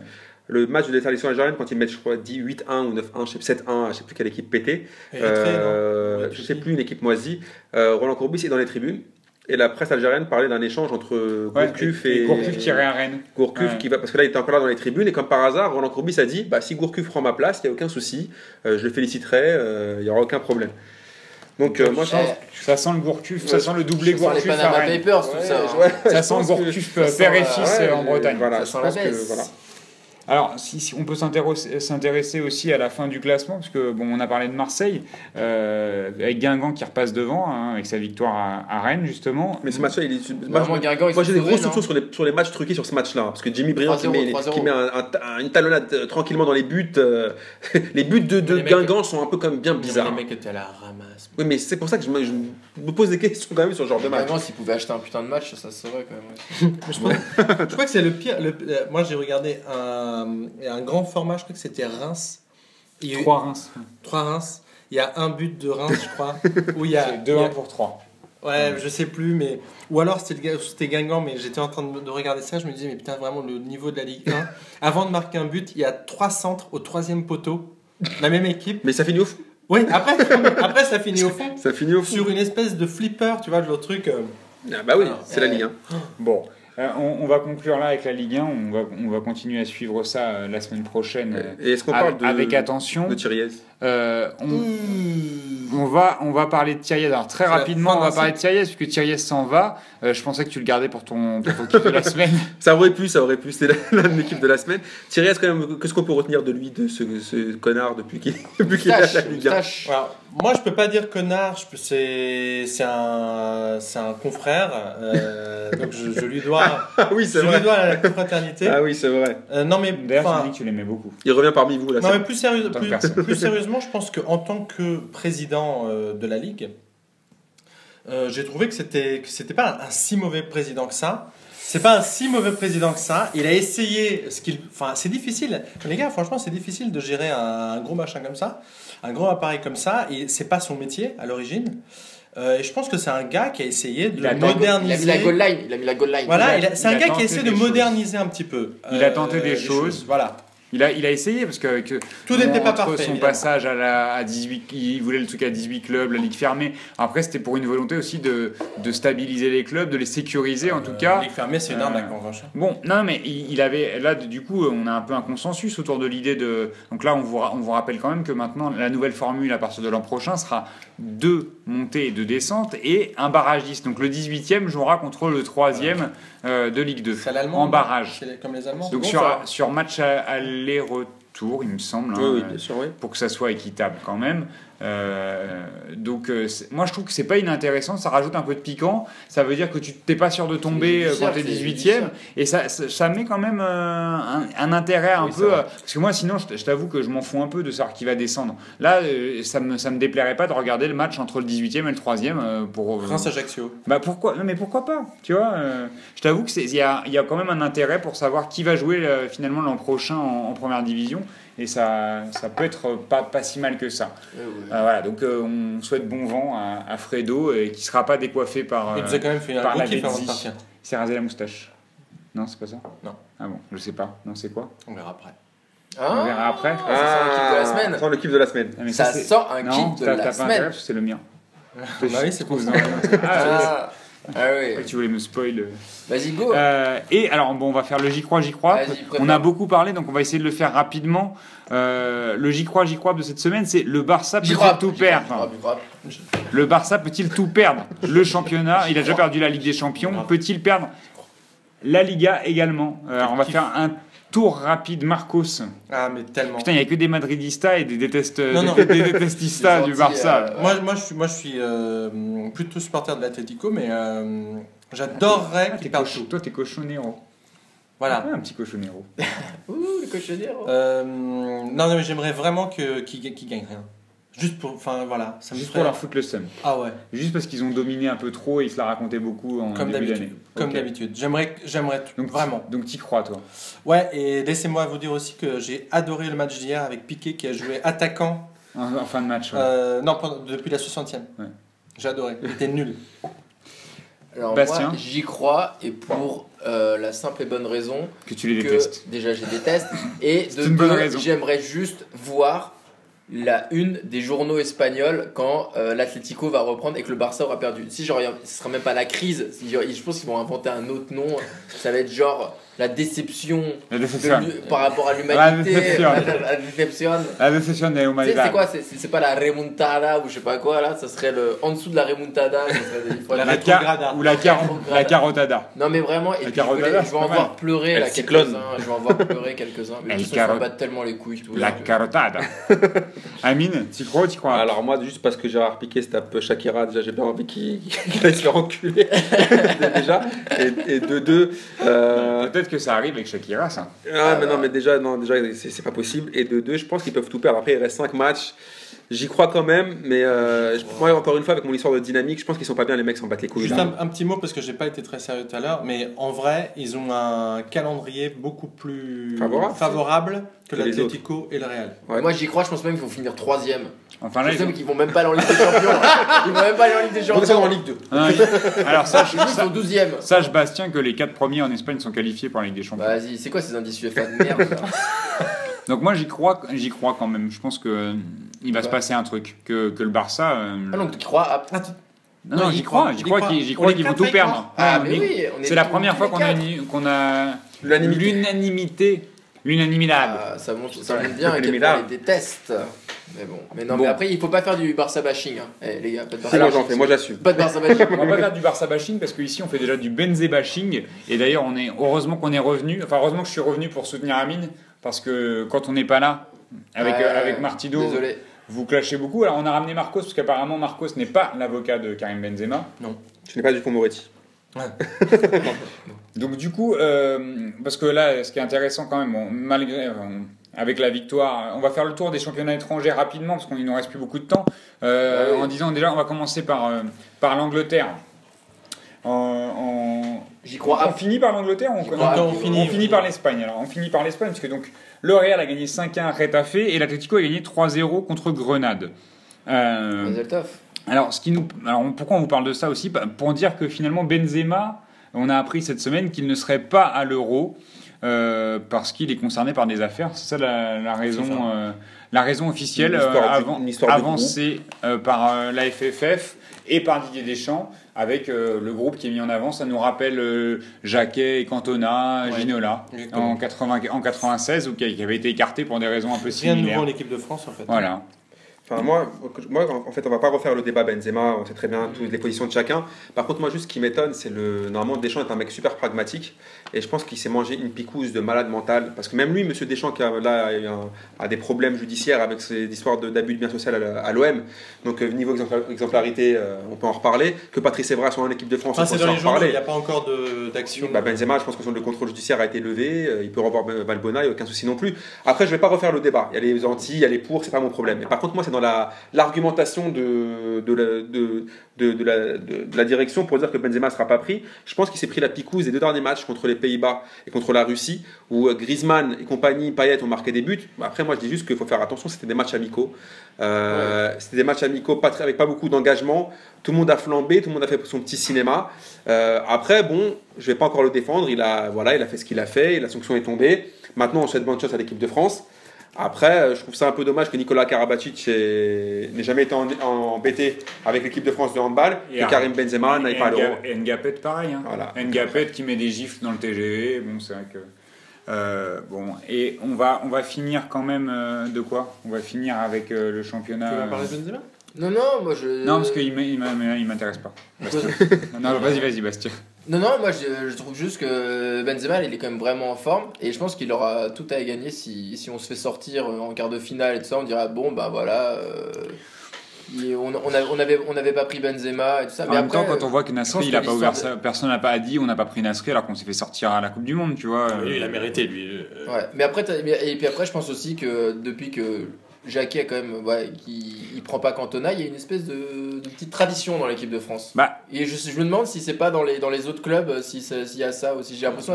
le match de la sélection algérienne, quand ils mettent, je crois, 10, 8-1 ou 9-1, je sais 7-1, je sais plus quelle équipe pétait, euh, je sais plus une équipe moisie, euh, Roland Courbis est dans les tribunes. Et la presse algérienne parlait d'un échange entre ouais, Gourcuff et, et, et Gourcuff qui irait à Rennes. Gourcuff Ouais. qui va parce que là il était encore là dans les tribunes et comme par hasard Roland Courbis a dit bah si Gourcuff prend ma place il y a aucun souci euh, je le féliciterai euh, il y aura aucun problème donc euh, moi je pense Eh, Ça sent le Gourcuff, ça sent le doublé ça sent les Gourcuff à Panama Rennes. Papers, tout Ouais, ça. hein. ouais, Ça je sent que- Gourcuff, père et la- fils en Bretagne. voilà Ça je sent la pense que baisse. voilà Alors, si, si on peut s'intéresser aussi à la fin du classement, parce que bon, on a parlé de Marseille, euh, avec Guingamp qui repasse devant, hein, avec sa victoire à, à Rennes justement. mais ce match-là il est moi, moi, je- Guingamp, ils moi, j'ai des grosses soupçons sur les, sur les matchs truqués sur ce match-là parce que Jimmy Briand qui 3-0, met, les- 3-0. qui met un- un- une talonnade euh, tranquillement dans les buts euh, [LAUGHS] les buts de, de les mecs- Guingamp sont un peu comme bien bizarres Les mecs étaient à la ramasse. oui mais c'est pour ça que je me, je me pose des questions quand même sur ce genre de match Guingamp, s'ils pouvaient acheter un putain de match, ça se saurait quand même. [LAUGHS] Je, crois que c'est le pire. le- euh, moi, j'ai regardé un, un grand format, je crois que c'était Reims. Il y a eu 3 Reims. trois Reims. Il y a un but de Reims, je crois. [LAUGHS] où il y a, C'est il y a- 2-1 pour 3. Ouais, je sais plus, mais. Ou alors c'était Guingamp, mais j'étais en train de, de regarder ça, je me disais, mais putain, vraiment, le niveau de la Ligue 1. [LAUGHS] Avant de marquer un but, il y a trois centres au troisième poteau. La même équipe. mais ça finit au fond Oui, après, après ça finit au fond. ça finit au fond Sur une espèce de flipper, tu vois, le truc. euh, ah bah oui c'est la euh, Ligue 1 Bon, euh, on, on va conclure là avec la Ligue 1. On va, on va continuer à suivre ça euh, la semaine prochaine. euh, et est-ce qu'on avec, parle de avec attention. de Euh, on, on va, on va parler de Thiriez. Alors très rapidement, on va parler de Thiriez puisque Thiriez s'en va. Euh, je pensais que tu le gardais pour ton, pour ton de la [LAUGHS] semaine. Ça aurait pu, ça aurait pu. C'était la- [LAUGHS] l'un de l'équipe de la semaine. Thierry, quand même, qu'est-ce qu'on peut retenir de lui, de ce, ce connard depuis qu'il [LAUGHS] depuis qu'il est à la Ligue 1 moustache. Alors, moi, je peux pas dire connard, c'est c'est un, c'est un confrère, euh, donc je, je lui dois, oui, je c'est vrai. dois la fraternité. Ah oui, c'est vrai. Euh, non mais, D'ailleurs, tu que tu l'aimais beaucoup. Il revient parmi vous là. non, mais plus, sérieux- plus, sérieusement, je pense qu'en tant que président euh, de la Ligue, euh, j'ai trouvé que c'était que c'était pas un, un si mauvais président que ça. C'est pas un si mauvais président que ça. Il a essayé ce qu'il. Enfin, c'est difficile. Les gars, franchement, c'est difficile de gérer un, un gros machin comme ça, un gros appareil comme ça. Et c'est pas son métier à l'origine. Euh, et je pense que c'est un gars qui a essayé de Il a a moderniser. mis la goal line. Il a mis la goal line. Voilà, Il a- il a- c'est un a gars qui essaie des de choses. moderniser un petit peu. Il a euh, tenté des les choses. Voilà. Il a, il a essayé parce que, que Tout n'était pas entre parfait, son évidemment. passage à, la, à 18, il voulait le truc à 18 clubs, la ligue fermée. Après, c'était pour une volonté aussi de, de stabiliser les clubs, de les sécuriser en tout Euh, cas. Ligue fermée, c'est une euh, arnaque en revanche. Bon, non, mais il il avait là du coup, on a un peu un consensus autour de l'idée de. Donc là, on vous, on vous rappelle quand même que maintenant la nouvelle formule à partir de l'an prochain sera deux montées et deux descentes et un barragiste. Donc le 18e jouera contre le 3e euh, de Ligue 2 C'est en barrage. Comme les Allemands. Donc bon, sur, ça. sur match aller-retour, il me semble. Oui, hein, oui, bien sûr, oui. pour que ça soit équitable quand même. Euh, donc euh, moi je trouve que c'est pas inintéressant, ça rajoute un peu de piquant, ça veut dire que tu t'es pas sûr de tomber euh, quand judiciaire, t'es c'est 18 e judiciaire. et ça, ça, ça met quand même euh, un, un intérêt un Oui, peu euh, parce que moi sinon je t'avoue que je m'en fous un peu de savoir qui va descendre. Là euh, ça me, ça me déplairait pas de regarder le match entre le 18e et le 3e euh, pour euh, Reims Ajaccio. bah pourquoi non mais pourquoi pas tu vois euh, je t'avoue que il y a, il y a quand même un intérêt pour savoir qui va jouer euh, finalement l'an prochain en, en première division et ça ça peut être pas pas si mal que ça Ouais, ouais. euh, voilà, donc euh, on souhaite bon vent à, à Fredo et qui sera pas décoiffé par. Il euh, nous a quand même fait un par la s'est rasé la moustache. Non, c'est pas ça? Non. Ah bon, je sais pas. Non, c'est quoi? On verra après. Ah, On verra après. ça sent le kiff de la semaine. Ça sent le kiff de la semaine. Ah, mais Ça sent un Non, kiff de la t'as pas intérêt semaine. c'est le mien. Bah oui, c'est pour ça. Ah, ouais. oui. tu voulais me spoil. euh. Vas-y, go. Euh, et alors, bon, on va faire le j'y crois, j'y crois. On a beaucoup parlé, donc on va essayer de le faire rapidement. Euh, le j'y crois, j'y crois de cette semaine, c'est le Barça peut-il tout perdre. Le Barça peut-il tout perdre Le championnat, il a déjà perdu la Ligue des Champions. Peut-il perdre la Liga également? Euh, alors On va faire un tour rapide Marcos. Ah, mais tellement. Putain, il n'y a que des Madridistas et des, détestes, Non, non. des, des détestistas du Barça. euh, Moi, moi, je suis, moi, je suis euh, plutôt supporter de l'Atlético, mais euh, j'adorerais Ah, qu'il perde tout. Toi, t'es cochonero. Voilà. Ah, un petit cochonero. [LAUGHS] Ouh, le cochonero. Euh, non, non, mais j'aimerais vraiment que- qu'il qu'il gagne rien. Juste pour. Enfin, voilà. Ça me Juste ferait- pour leur foutre le seum. Ah ouais, Juste parce qu'ils ont dominé un peu trop et ils se la racontaient beaucoup en comme début d'habitude. d'année. Comme Ok. d'habitude. J'aimerais, j'aimerais tout, Donc, vraiment. Donc, t'y crois, toi Ouais, et laissez-moi vous dire aussi que j'ai adoré le match d'hier avec Piqué qui a joué attaquant. en, en fin de match. ouais. euh, non, pendant- depuis la 60e. Ouais. J'ai adoré. Il était nul. Alors Bastien moi, j'y crois et pour euh, la simple et bonne raison que tu les que détestes. déjà je les déteste et [LAUGHS] de une bonne deux, raison. j'aimerais juste voir la une des journaux espagnols quand euh, l'Atlético va reprendre et que le Barça aura perdu. Si genre, ce sera même pas la crise, je pense qu'ils vont inventer un autre nom. Ça va être genre la déception La par rapport à l'humanité. La déception. La, [LAUGHS] la déception. La déception de Tu l'humanité. c'est quoi C'est c'est pas la remontada ou je sais pas quoi là, ça serait le en dessous de la remontada. ça serait La La car- ou la, car- la carotada. Non mais vraiment, et La puis je, carotada, vais, je c'est vais en voir pleurer là quelques-uns. Je vais en voir pleurer quelques-uns. Mais caro- m'en bats tellement les couilles. Tout, La carotada. [LAUGHS] Amine, t'y crois ou t'y crois Alors moi, juste parce que Gérard Piqué se tape Shakira, déjà j'ai bien envie qu'il aille se faire enculer. déjà. Et, et de deux... euh, Peut-être que ça arrive avec Shakira, ça. Ah, mais non, mais déjà, non, déjà c'est c'est pas possible. Et de deux, je pense qu'ils peuvent tout perdre. Après, il reste 5 matchs. J'y crois quand même, mais euh, je- moi, encore une fois, avec mon histoire de dynamique, je pense qu'ils sont pas bien, les mecs s'en battent les couilles. Juste là. un, un petit mot parce que j'ai pas été très sérieux tout à l'heure, mais en vrai, ils ont un calendrier beaucoup plus Favorable. favorable que Que l'Atlético et le Real. Ouais. Moi j'y crois, je pense même qu'ils vont finir troisième. Enfin là, Je ils qu'ils vont même pas aller en Ligue des Champions. [LAUGHS] Ils vont même pas aller en Ligue des Ils vont descendre en Champions. Ligue 2. Ah, ils- Alors [LAUGHS] sache, Ils sont 12 e sache Bastien que les quatre premiers en Espagne sont qualifiés pour la Ligue des Champions. Vas-y, c'est quoi ces indices UEFA de merde [LAUGHS] Donc moi j'y crois, j'y crois quand même. Je pense que euh, il va se passer un truc, que, que le Barça. euh, Ah donc tu crois à... Attends, non, j'y y crois, j'y crois qu'ils j'y Pour crois les qu'ils vont tout perdre. Ah Non, mais mais oui, on est C'est la première fois qu'on a L'unanimité. L'unanimité, l'unanimité. Ah, ça montre, ça montre bien Les les déteste. Mais bon, mais non, Bon. mais après il faut pas faire du Barça bashing. Hein. Eh, les gars, pas de Barça bashing. j'en fais, moi j'assume. Pas de Barça [LAUGHS] bashing. On va pas faire du Barça bashing parce qu'ici on fait déjà du Benzé bashing et d'ailleurs on est heureusement qu'on est revenu. Enfin heureusement que je suis revenu pour soutenir Amine parce que quand on n'est pas là avec Ouais, euh, avec Martido, Désolé. vous clashez beaucoup. Alors on a ramené Marcos parce qu'apparemment Marcos n'est pas l'avocat de Karim Benzema. Je n'ai pas du Moretti. [LAUGHS] [LAUGHS] Donc du coup, euh, parce que là, ce qui est intéressant quand même, bon, malgré euh, avec la victoire, on va faire le tour des championnats étrangers rapidement parce qu'il nous reste plus beaucoup de temps. Euh. En disant déjà, on va commencer par euh, par l'Angleterre. J'y crois on finit par l'Angleterre, on, on- finit- finit par l'Espagne. Alors on finit par l'Espagne parce que donc le Real a gagné 5-1 à Retafe et l'Atlético a gagné 3-0 contre Grenade. Euh, alors, ce qui nous, alors, pourquoi on vous parle de ça aussi? Bah, Pour dire que finalement, Benzema, on a appris cette semaine qu'il ne serait pas à l'euro euh, parce qu'il est concerné par des affaires. C'est ça la, la raison, ça. euh, la raison officielle euh, avant- avancée par la FFF et par Didier Deschamps avec euh, le groupe qui est mis en avant. Ça nous rappelle euh, Jacquet et Cantona, Ouais. Ginola en, 80, en 96 ou qui, qui avait été écarté pour des raisons un peu Rien de nouveau similaires. en équipe de France en fait. Voilà. Enfin, moi, moi, en fait, on va pas refaire le débat Benzema, on sait très bien toutes les positions de chacun. Par contre, moi, juste ce qui m'étonne, c'est le. Normalement, Deschamps est un mec super pragmatique et je pense qu'il s'est mangé une picouse de malade mental. Parce que même lui, monsieur Deschamps, qui a, là, a, des problèmes judiciaires avec ses histoires d'abus de biens social à l'OM, donc euh, niveau exempla- exemplarité, euh, on peut en reparler. Que Patrice Evra soit en équipe de France, on peut en journaux, il reparler. n'y a pas encore d'action. Bah, Benzema, je pense que le contrôle judiciaire a été levé, euh, il peut revoir Valbona, il n'y a aucun souci non plus. Après, je vais pas refaire le débat. Il y a les anti, il y a les pour, c'est pas mon problème. Mais par contre, moi, c'est dans la- l'argumentation de, de, la, de, de, de la, de- de la direction pour dire que Benzema ne sera pas pris. Je pense qu'il s'est pris la picouse des deux derniers matchs contre les Pays-Bas et contre la Russie, où euh, Griezmann et compagnie, Payet ont marqué des buts. Après, moi, je dis juste qu'il faut faire attention, c'était des matchs amicaux. Euh, C'était des matchs amicaux pas très- avec pas beaucoup d'engagement. Tout le monde a flambé, tout le monde a fait son petit cinéma. Euh, après, bon, je vais pas encore le défendre. Il a, voilà, il a fait ce qu'il a fait. La sanction est tombée. Maintenant, on souhaite bonne chance à l'équipe de France. Après, euh, je trouve ça un peu dommage que Nicolas Karabatic ait- n'ait jamais été embêté avec l'équipe de France de handball Et Ar- Karim Benzema n'aille pas à l'Euro. Et Ngapet, pareil. Hein. Voilà. Ngapet qui met des gifles dans le TGV. Bon, c'est vrai que. euh, bon, et on va, on va finir quand même euh, de quoi? On va finir avec euh, le Tu championnat. vas parler de Benzema? Non, non, moi je. Non, parce qu'il il m'intéresse pas. [LAUGHS] Non, vas-y, vas-y, Bastien. Non, non, moi je, je trouve juste que Benzema il est quand même vraiment en forme et je pense qu'il aura tout à gagner si, si on se fait sortir en quart de finale et tout ça. On dira bon, bah voilà. euh, on, on, a- on avait, on avait pas pris Benzema et tout ça. En mais même après, temps, quand on voit que Nasri, il a pas ouvert ça, personne n'a pas dit, on n'a pas pris Nasri alors qu'on s'est fait sortir à la Coupe du Monde, tu vois. Oui, euh, il a mérité, lui. Euh, Ouais, mais après, t'as- mais- et puis après, je pense aussi que depuis que Jacquet quand même, ouais, qu'il il prend pas Cantona, il y a une espèce de, de petite tradition dans l'équipe de France. Bah, Et je, je me demande si c'est pas dans les, dans les autres clubs, euh, si s'il y a ça aussi. J'ai l'impression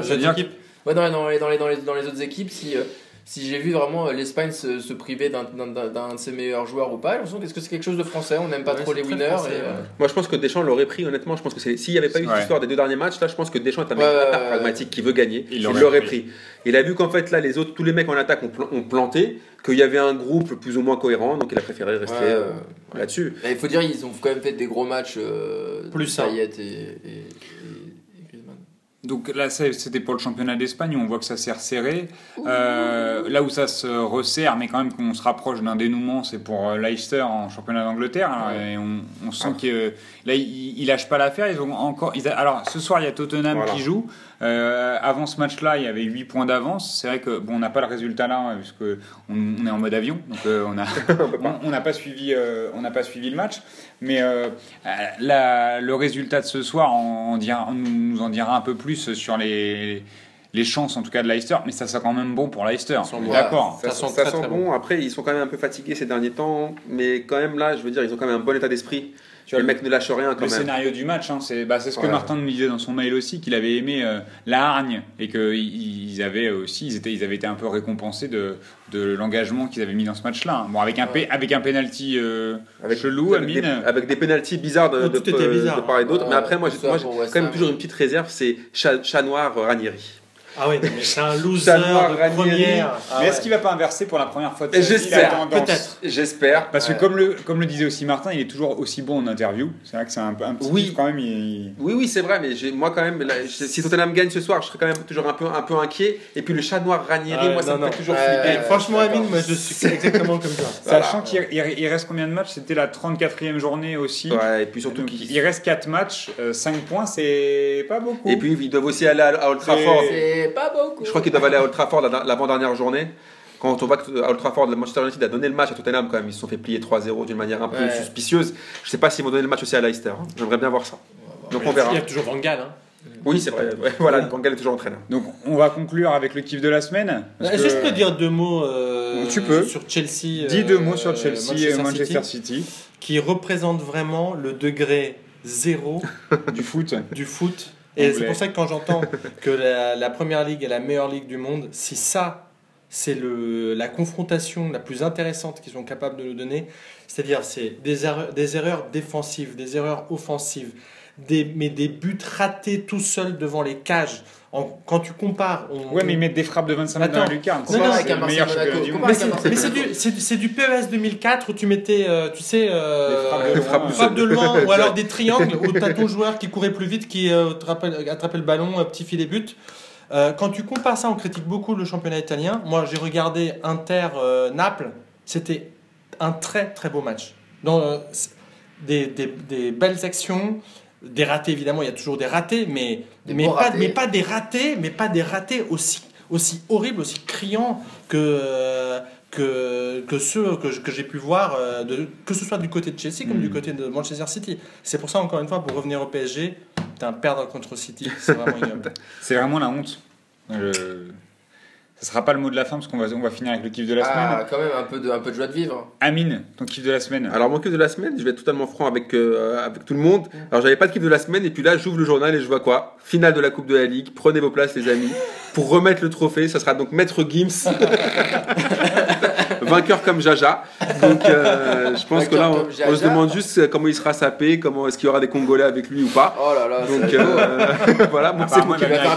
dans, les, dans, les, dans les autres équipes, si, euh, si j'ai vu vraiment euh, l'Espagne se, se priver d'un de ses meilleurs joueurs ou pas, j'ai l'impression que est-ce que c'est quelque chose de français? On n'aime pas Ouais, trop les winners. français, et, euh, ouais. Moi, je pense que Deschamps l'aurait pris, honnêtement. Je pense que s'il n'y avait pas eu Ouais. cette histoire des deux derniers matchs, là, je pense que Deschamps est un mec hyper pragmatique qui veut gagner. Il l'aurait pris. pris. Il a vu qu'en fait, là, les autres, tous les mecs en attaque ont, pl- ont planté, qu'il y avait un groupe plus ou moins cohérent, donc il a préféré rester Ouais, euh, ouais. là-dessus. Il faut dire, ils ont quand même fait des gros matchs. Euh, Plus ça. Payet et. Donc là, c'était pour le championnat d'Espagne, on voit que ça s'est resserré. Euh, là où ça se resserre, mais quand même qu'on se rapproche d'un dénouement, c'est pour euh, Leicester en championnat d'Angleterre. hein, Ouais. Et on, on sent que là, ils, ils lâchent pas l'affaire. Ils ont encore. ils a- alors, ce soir, il y a Tottenham Voilà. qui joue. Euh, avant ce match-là, il y avait 8 points d'avance. C'est vrai que bon, on n'a pas le résultat là, hein, puisque on, on est en mode avion, donc euh, on a [LAUGHS] [LAUGHS] on on n'a pas suivi euh, on n'a pas suivi le match. Mais la- le résultat de ce soir dira- nous, nous en dira un peu plus sur les les chances en tout cas de Leicester, mais ça sera quand même bon pour Leicester. On. D'accord. Ça, Ça sent, sent ça très, sent très bon. Après, ils sont quand même un peu fatigués ces derniers temps, mais quand même là, je veux dire, ils ont quand même un bon état d'esprit. Tu vois, le mec ne lâche rien quand Le même. scénario du match, hein, c'est bah, c'est ce que Ouais. Martin nous disait dans son mail aussi, qu'il avait aimé euh, la hargne et qu'ils ils avaient aussi, ils, étaient, ils avaient été un peu récompensés de, de l'engagement qu'ils avaient mis dans ce match-là. hein. Bon, avec un, Ouais. avec un penalty euh, Avec, chelou, avec des, avec des pénalties bizarres de, Oh, de, tout était de- bizarre. de part et d'autre. Ouais, mais après, moi, j'ai quand même toujours une petite réserve c'est chat, chat noir Ranieri. Ah ouais, non, mais c'est un loser de Ranieri. première. Ah mais est-ce ouais. qu'il va pas inverser pour la première fois de j'espère, peut-être. J'espère. Parce Ouais. que comme le, comme le disait aussi Martin, il est toujours aussi bon en interview. C'est vrai que c'est un, un petit Oui. quand même. il- Oui, oui, c'est vrai, mais moi quand même, là, si Tottenham gagne ce soir, je serais quand même toujours un peu, un peu inquiet. Et puis le chat noir Ranieri, Ouais, moi ça non, me fait toujours flipper. Eh, franchement, D'accord. Amine, moi je suis exactement comme toi. [LAUGHS] Voilà. Sachant qu'il il- il reste combien de matchs? C'était la 34e journée aussi. Ouais, et puis surtout Donc, il reste 4 matchs, 5 points, c'est pas beaucoup. Et puis ils doivent aussi aller à, à Old Trafford. Pas beaucoup. Je crois qu'ils doivent aller à Old Trafford la- l'avant-dernière journée. Quand on voit que à Old Trafford, le Manchester United a donné le match à Tottenham quand même, ils se sont fait plier 3-0 d'une manière un peu Ouais. suspicieuse. Je sais pas s'ils vont donner le match aussi à Leicester. hein. J'aimerais bien voir ça. Donc on verra. Il y a toujours Van Gaal. Hein. Oui, c'est vrai. Ouais, voilà, Van Gaal est toujours entraîneur. Donc on va conclure avec le kiff de la semaine. Est-ce que je peux dire deux mots euh, Tu peux. sur Chelsea Dis euh, deux mots sur Chelsea et Manchester Manchester City, City, qui représente vraiment le degré zéro [LAUGHS] du foot. du foot. Et c'est pour ça que quand j'entends [LAUGHS] que la, la première ligue est la meilleure ligue du monde, si ça, c'est le, la confrontation la plus intéressante qu'ils sont capables de nous donner, c'est-à-dire c'est des erreurs, des erreurs défensives, des erreurs offensives, des, mais des buts ratés tout seuls devant les cages. En- quand tu compares, on, Ouais, mais ils mettent des frappes de 25 mètres dans la lucarne. Non, non, C'est avec un le meilleur mais c'est, du, PES 2004 où tu mettais, euh, tu sais, euh, Des frappes de loin. frappes frappe de loin [LAUGHS] ou alors des triangles où tu as ton joueur qui courait plus vite, qui euh, attrapait le ballon, un petit filet but. Euh, quand tu compares ça, on critique beaucoup le championnat italien. Moi, j'ai regardé Inter-Naples. C'était un très très beau match. Dans, euh, c'est- des, des- des belles actions, des ratés évidemment, il y a toujours des ratés, mais, Des mais, pas, ratés. mais pas des ratés, mais pas des ratés aussi, aussi horribles, aussi criants que, que, que ceux que, que j'ai pu voir, euh, de, que ce soit du côté de Chelsea comme Mm. du côté de Manchester City. C'est pour ça, encore une fois, pour revenir au PSG, putain, perdre contre City, c'est vraiment [LAUGHS] ignoble. C'est vraiment la honte. Euh, Ça sera pas le mot de la fin parce qu'on va, on va finir avec le kiff de la Ah, semaine. quand même un peu de, un peu de joie de vivre. Amine, ton kiff de la semaine. Alors mon kiff de la semaine, je vais être totalement franc avec, euh, avec tout le monde. Alors j'avais pas de kiff de la semaine et puis là j'ouvre le journal et je vois quoi? Finale de la Coupe de la Ligue, prenez vos places les amis. Pour remettre le trophée, ça sera donc Maître Gims, [LAUGHS] vainqueur comme Jaja. Donc euh, je pense que là on, se demande juste euh, comment il sera sapé, comment est-ce qu'il y aura des Congolais avec lui ou pas. Oh là là, Donc euh, [LAUGHS] voilà, moi, c'est mon kiff. Il va faire un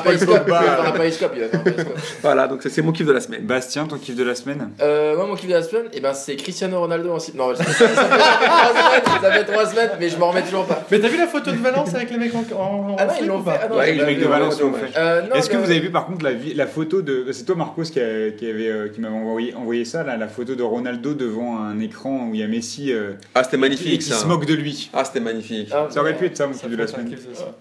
périscope, il va faire périscope. Voilà, donc c'est mon kiff de la semaine. Bastien, ton kiff de la semaine? Euh, moi, mon kiff de la semaine, eh ben, c'est Cristiano Ronaldo en. Non, ça [LAUGHS] fait, ça fait trois semaines, ça fait trois semaines, mais je m'en remets toujours pas. Mais t'as vu la photo de Valence avec les mecs en, en, en Ah non, slip ils l'ont fait. Ah non, Ouais, j'ai les mecs de Valence l'ont fait. Est-ce que vous avez vu par contre la, photo de. C'est toi Marcos qui, m'avait envoyé, ça, là, la photo photo de Ronaldo devant un écran où il y a Messi euh, Ah, c'était et magnifique qui ça. se moque de lui. Ah, c'était magnifique. Ah, Ça aurait pu être ça mon Ça kiff de la semaine.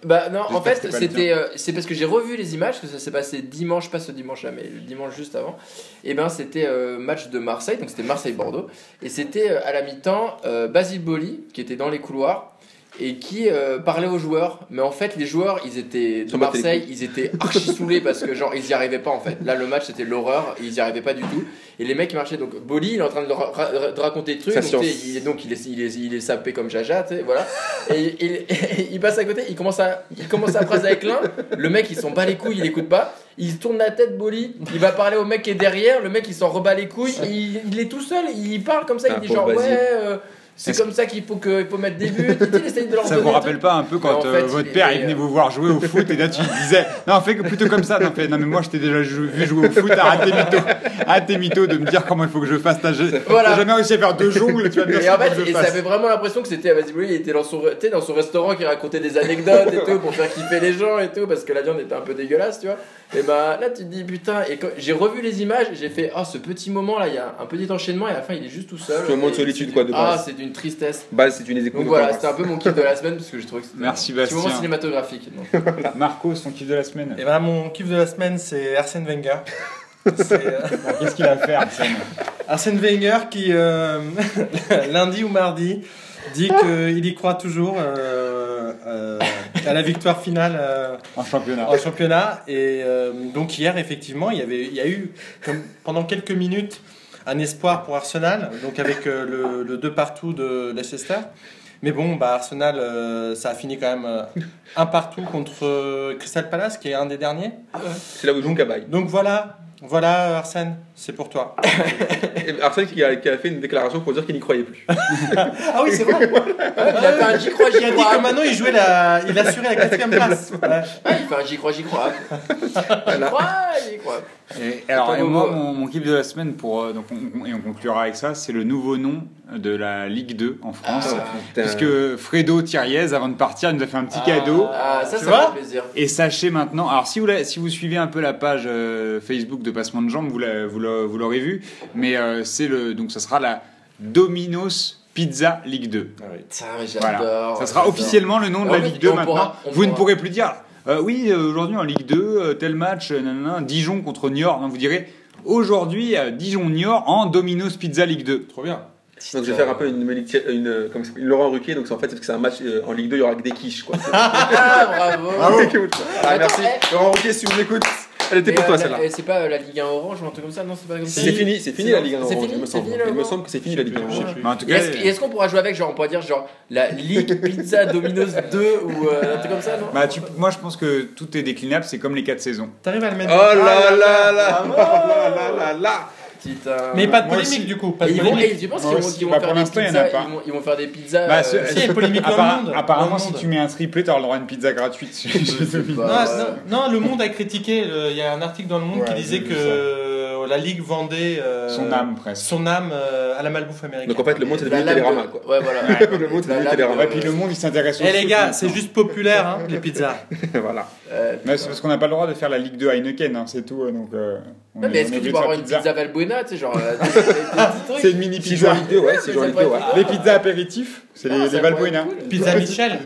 Bah non, en fait, c'était euh, c'est parce que j'ai revu les images, que ça s'est passé dimanche, pas ce dimanche-là, mais le dimanche juste avant. Et ben c'était euh, match de Marseille, donc c'était Marseille-Bordeaux. Et c'était euh, à la mi-temps euh, Basile Boli, qui était dans les couloirs, et qui euh, parlait aux joueurs. Mais en fait, les joueurs, ils étaient de Marseille, ils étaient archi saoulés parce que genre, ils y arrivaient pas en fait. Là, le match, c'était l'horreur, ils y arrivaient pas du tout. Et les mecs, ils marchaient. Donc, Boli, il est en train de, ra- ra- de raconter des trucs. Donc, il, est- donc, il est, il, est, il est sapé comme Jaja, tu sais, voilà. Et, il- il [LAUGHS] passe à côté, il commence à, il commence à phrase avec l'un. Le mec, il s'en bat les couilles, il écoute pas. Il tourne la tête, Boli. Il va parler au mec qui est derrière. Le mec, il s'en rebat les couilles. Il, il est tout seul. Il parle comme ça. Ah, Il dit pauvre genre, ouais, euh, c'est comme ça qu'il faut, que, il faut mettre des buts. [LAUGHS] Il essaye de leur Ça vous rappelle pas un peu quand euh, fait, votre il père est- il venait vous voir jouer au foot et là tu disais non fais que plutôt comme ça non, fait, non mais moi je t'ai déjà jou- vu jouer au foot arrête tes mythos arrête tes mythos de me dire comment il faut que je fasse ta jeu Voilà. T'as jamais réussi à faire deux jongles tu Et ce en fait, et ça avait vraiment l'impression que c'était Basile Boli, il était dans son, dans son restaurant qui racontait des anecdotes et tout pour faire kiffer les gens et tout parce que la viande était un peu dégueulasse, tu vois. Et bah là, tu te dis putain, et quand j'ai revu les images, j'ai fait oh ce petit moment là, il y a un petit enchaînement et à la fin il est juste tout seul. C'est un moment de solitude, quoi, de Ah, base. c'est d'une tristesse. Bah, c'est une. Donc voilà, c'était un peu mon kiff de la semaine parce que je trouvais que c'était Merci, un petit moment cinématographique. donc. [LAUGHS] Marco son kiff de la semaine Et ben mon kiff de la semaine, c'est Arsène Wenger. C'est, euh, [LAUGHS] qu'est-ce qu'il a fait Arsène? Arsène Wenger qui, euh, [LAUGHS] lundi ou mardi, dit qu'il y croit toujours euh, euh, à la victoire finale euh, en championnat en championnat. Et euh, donc hier, effectivement, il y, avait, il y a eu comme, pendant quelques minutes un espoir pour Arsenal, donc avec euh, le, le 2 partout de Leicester. Mais bon, bah Arsenal, euh, ça a fini quand même euh, un partout contre euh, Crystal Palace, qui est un des derniers. C'est là où joue Cabaye. Donc voilà, voilà Arsène, c'est pour toi. [LAUGHS] Et Arsène qui a, qui a fait une déclaration pour dire qu'il n'y croyait plus. [LAUGHS] Ah oui, c'est vrai. il a fait un j'y crois, Il j'y a dit crois. que maintenant il jouait la, il assurait la [LAUGHS] quatrième place. Ouais. Ah, il fait un j'y crois, j'y crois. J'y crois, j'y crois. Et alors, et moi, mon, mon kiff de la semaine, pour, euh, donc on- on- et on conclura avec ça, c'est le nouveau nom de la Ligue 2 en France. Ah. Puisque Fredo Thiriez, avant de partir, il nous a fait un petit cadeau. Ah, ça, Tu ça vois fait plaisir. Et sachez maintenant, alors si vous, la- si vous suivez un peu la page euh, Facebook de Passement de Jambes, vous la- vous la- vous l'aurez vu, mais euh, c'est le, donc ça sera la Domino's Pizza Ligue 2. Putain, mais j'adore. Voilà. Ça sera officiellement le nom de la Ligue 2 on maintenant. pourra- vous ne pourrez plus dire, euh, oui, euh, aujourd'hui en Ligue 2, euh, tel match, nanana, Dijon contre Niort. Non, vous direz, aujourd'hui, Dijon-Niort en Domino's Pizza Ligue 2. Trop bien. Donc je vais faire un peu une, une, une, comme une Laurent Ruquier, donc c'est en fait c'est que c'est un match euh, en Ligue 2, il y aura que des quiches quoi. [LAUGHS] Ah, bravo. [LAUGHS] Ah, Attends, merci. eh. Laurent Ruquier, si vous m'écoutez, elle était pour euh, toi celle-là. C'est pas euh, la Ligue 1 Orange ou un truc comme ça Non, c'est pas comme ça. C'est fini, c'est fini C'est la Ligue 1 c'est Orange, fini, il me c'est semble. fini, Il me Laurent semble que c'est fini la Ligue 1 Je sais Orange. plus. Mais en tout Et cas, est-ce, qu'on pourra jouer avec, genre, on pourra dire, genre, la Ligue Pizza Domino's 2 ou euh, un truc comme ça, non bah, moi je pense que tout est déclinable, c'est comme les 4 saisons. T'arrives à le Oh mettre. là là là là là là là Putain. Mais pas de polémique aussi. du coup. Pas Et de ils vont, polémique. et tu penses qu'ils vont, aussi. vont Bah, faire pour des l'instant, il y en a pizzas pas. ils vont, ils vont faire des pizzas. Bah, euh, ce- Si, il y a une polémique dans le Appara- monde. apparemment, si monde. tu mets un triplé, t'auras le droit à une pizza gratuite. Non, ouais. non, non, le Monde a critiqué. Il y a un article dans le Monde Ouais, qui disait que euh, la Ligue vendait euh, Son âme presque. son âme euh, à la malbouffe américaine. Donc en fait le monde c'est La devenu Télérama. Ouais, voilà. [LAUGHS] Le monde c'est La devenu Télérama. Ouais, puis le monde il s'intéresse au Eh les gars, c'est juste populaire, hein, les pizzas. [LAUGHS] Voilà. Euh, Mais c'est parce qu'on n'a pas le droit de faire la Ligue 2 Heineken, hein, c'est tout. euh, Donc, euh, on non, mais est-ce que tu de avoir une pizza Valbuena, tu sais, genre, euh, [LAUGHS] C'est une mini pizza. 2, ouais, Ça Ligue 2, ouais. Les pizzas apéritifs, c'est les, Valbuena. Pizza Michel.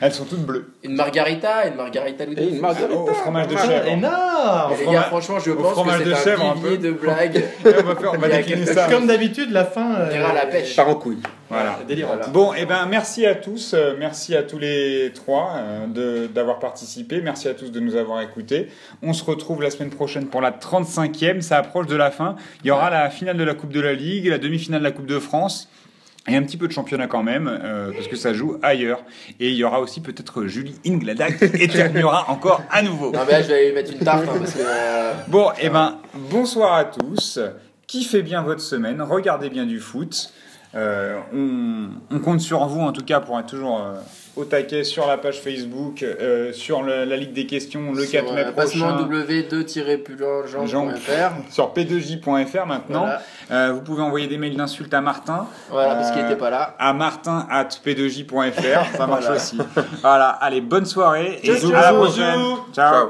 Elles sont toutes bleues. Une margarita, une margarita Et une margarita. Au fromage de chèvre. Énorme Les gars, franchement, je pense que fromage de c'est chèvre, un peu. de blagues. [LAUGHS] on va, décliner ça. Comme d'habitude, la fin. euh, On ira à la pêche. Part en couille. Voilà. Voilà. Bon, et ben merci à tous, euh, merci à tous les trois euh, de- d'avoir participé, merci à tous de nous avoir écoutés. On se retrouve la semaine prochaine pour la 35e, ça approche de la fin. Il y aura la finale de la Coupe de la Ligue, la demi-finale de la Coupe de France. Et un petit peu de championnat quand même, euh, parce que ça joue ailleurs. Et il y aura aussi peut-être Julie Inglada qui [LAUGHS] éternuera encore à nouveau. Non, mais là, je vais aller lui mettre une tarte, hein, parce que. euh, Bon, et ben, bonsoir à tous. Kiffez bien votre semaine, regardez bien du foot. Euh, on, on compte sur vous en tout cas pour être toujours euh, au taquet sur la page Facebook, euh, sur le- la Ligue des questions le 4 sur, mai euh, Passement prochain, w2-plus-jean.fr. sur p2j.fr maintenant. Voilà. Euh, vous pouvez envoyer des mails d'insultes à Martin, Voilà, parce qu'il Euh, était pas là. à martin at p2j.fr, ça marche aussi. Voilà, allez, bonne soirée et à la prochaine. Ciao. Ciao.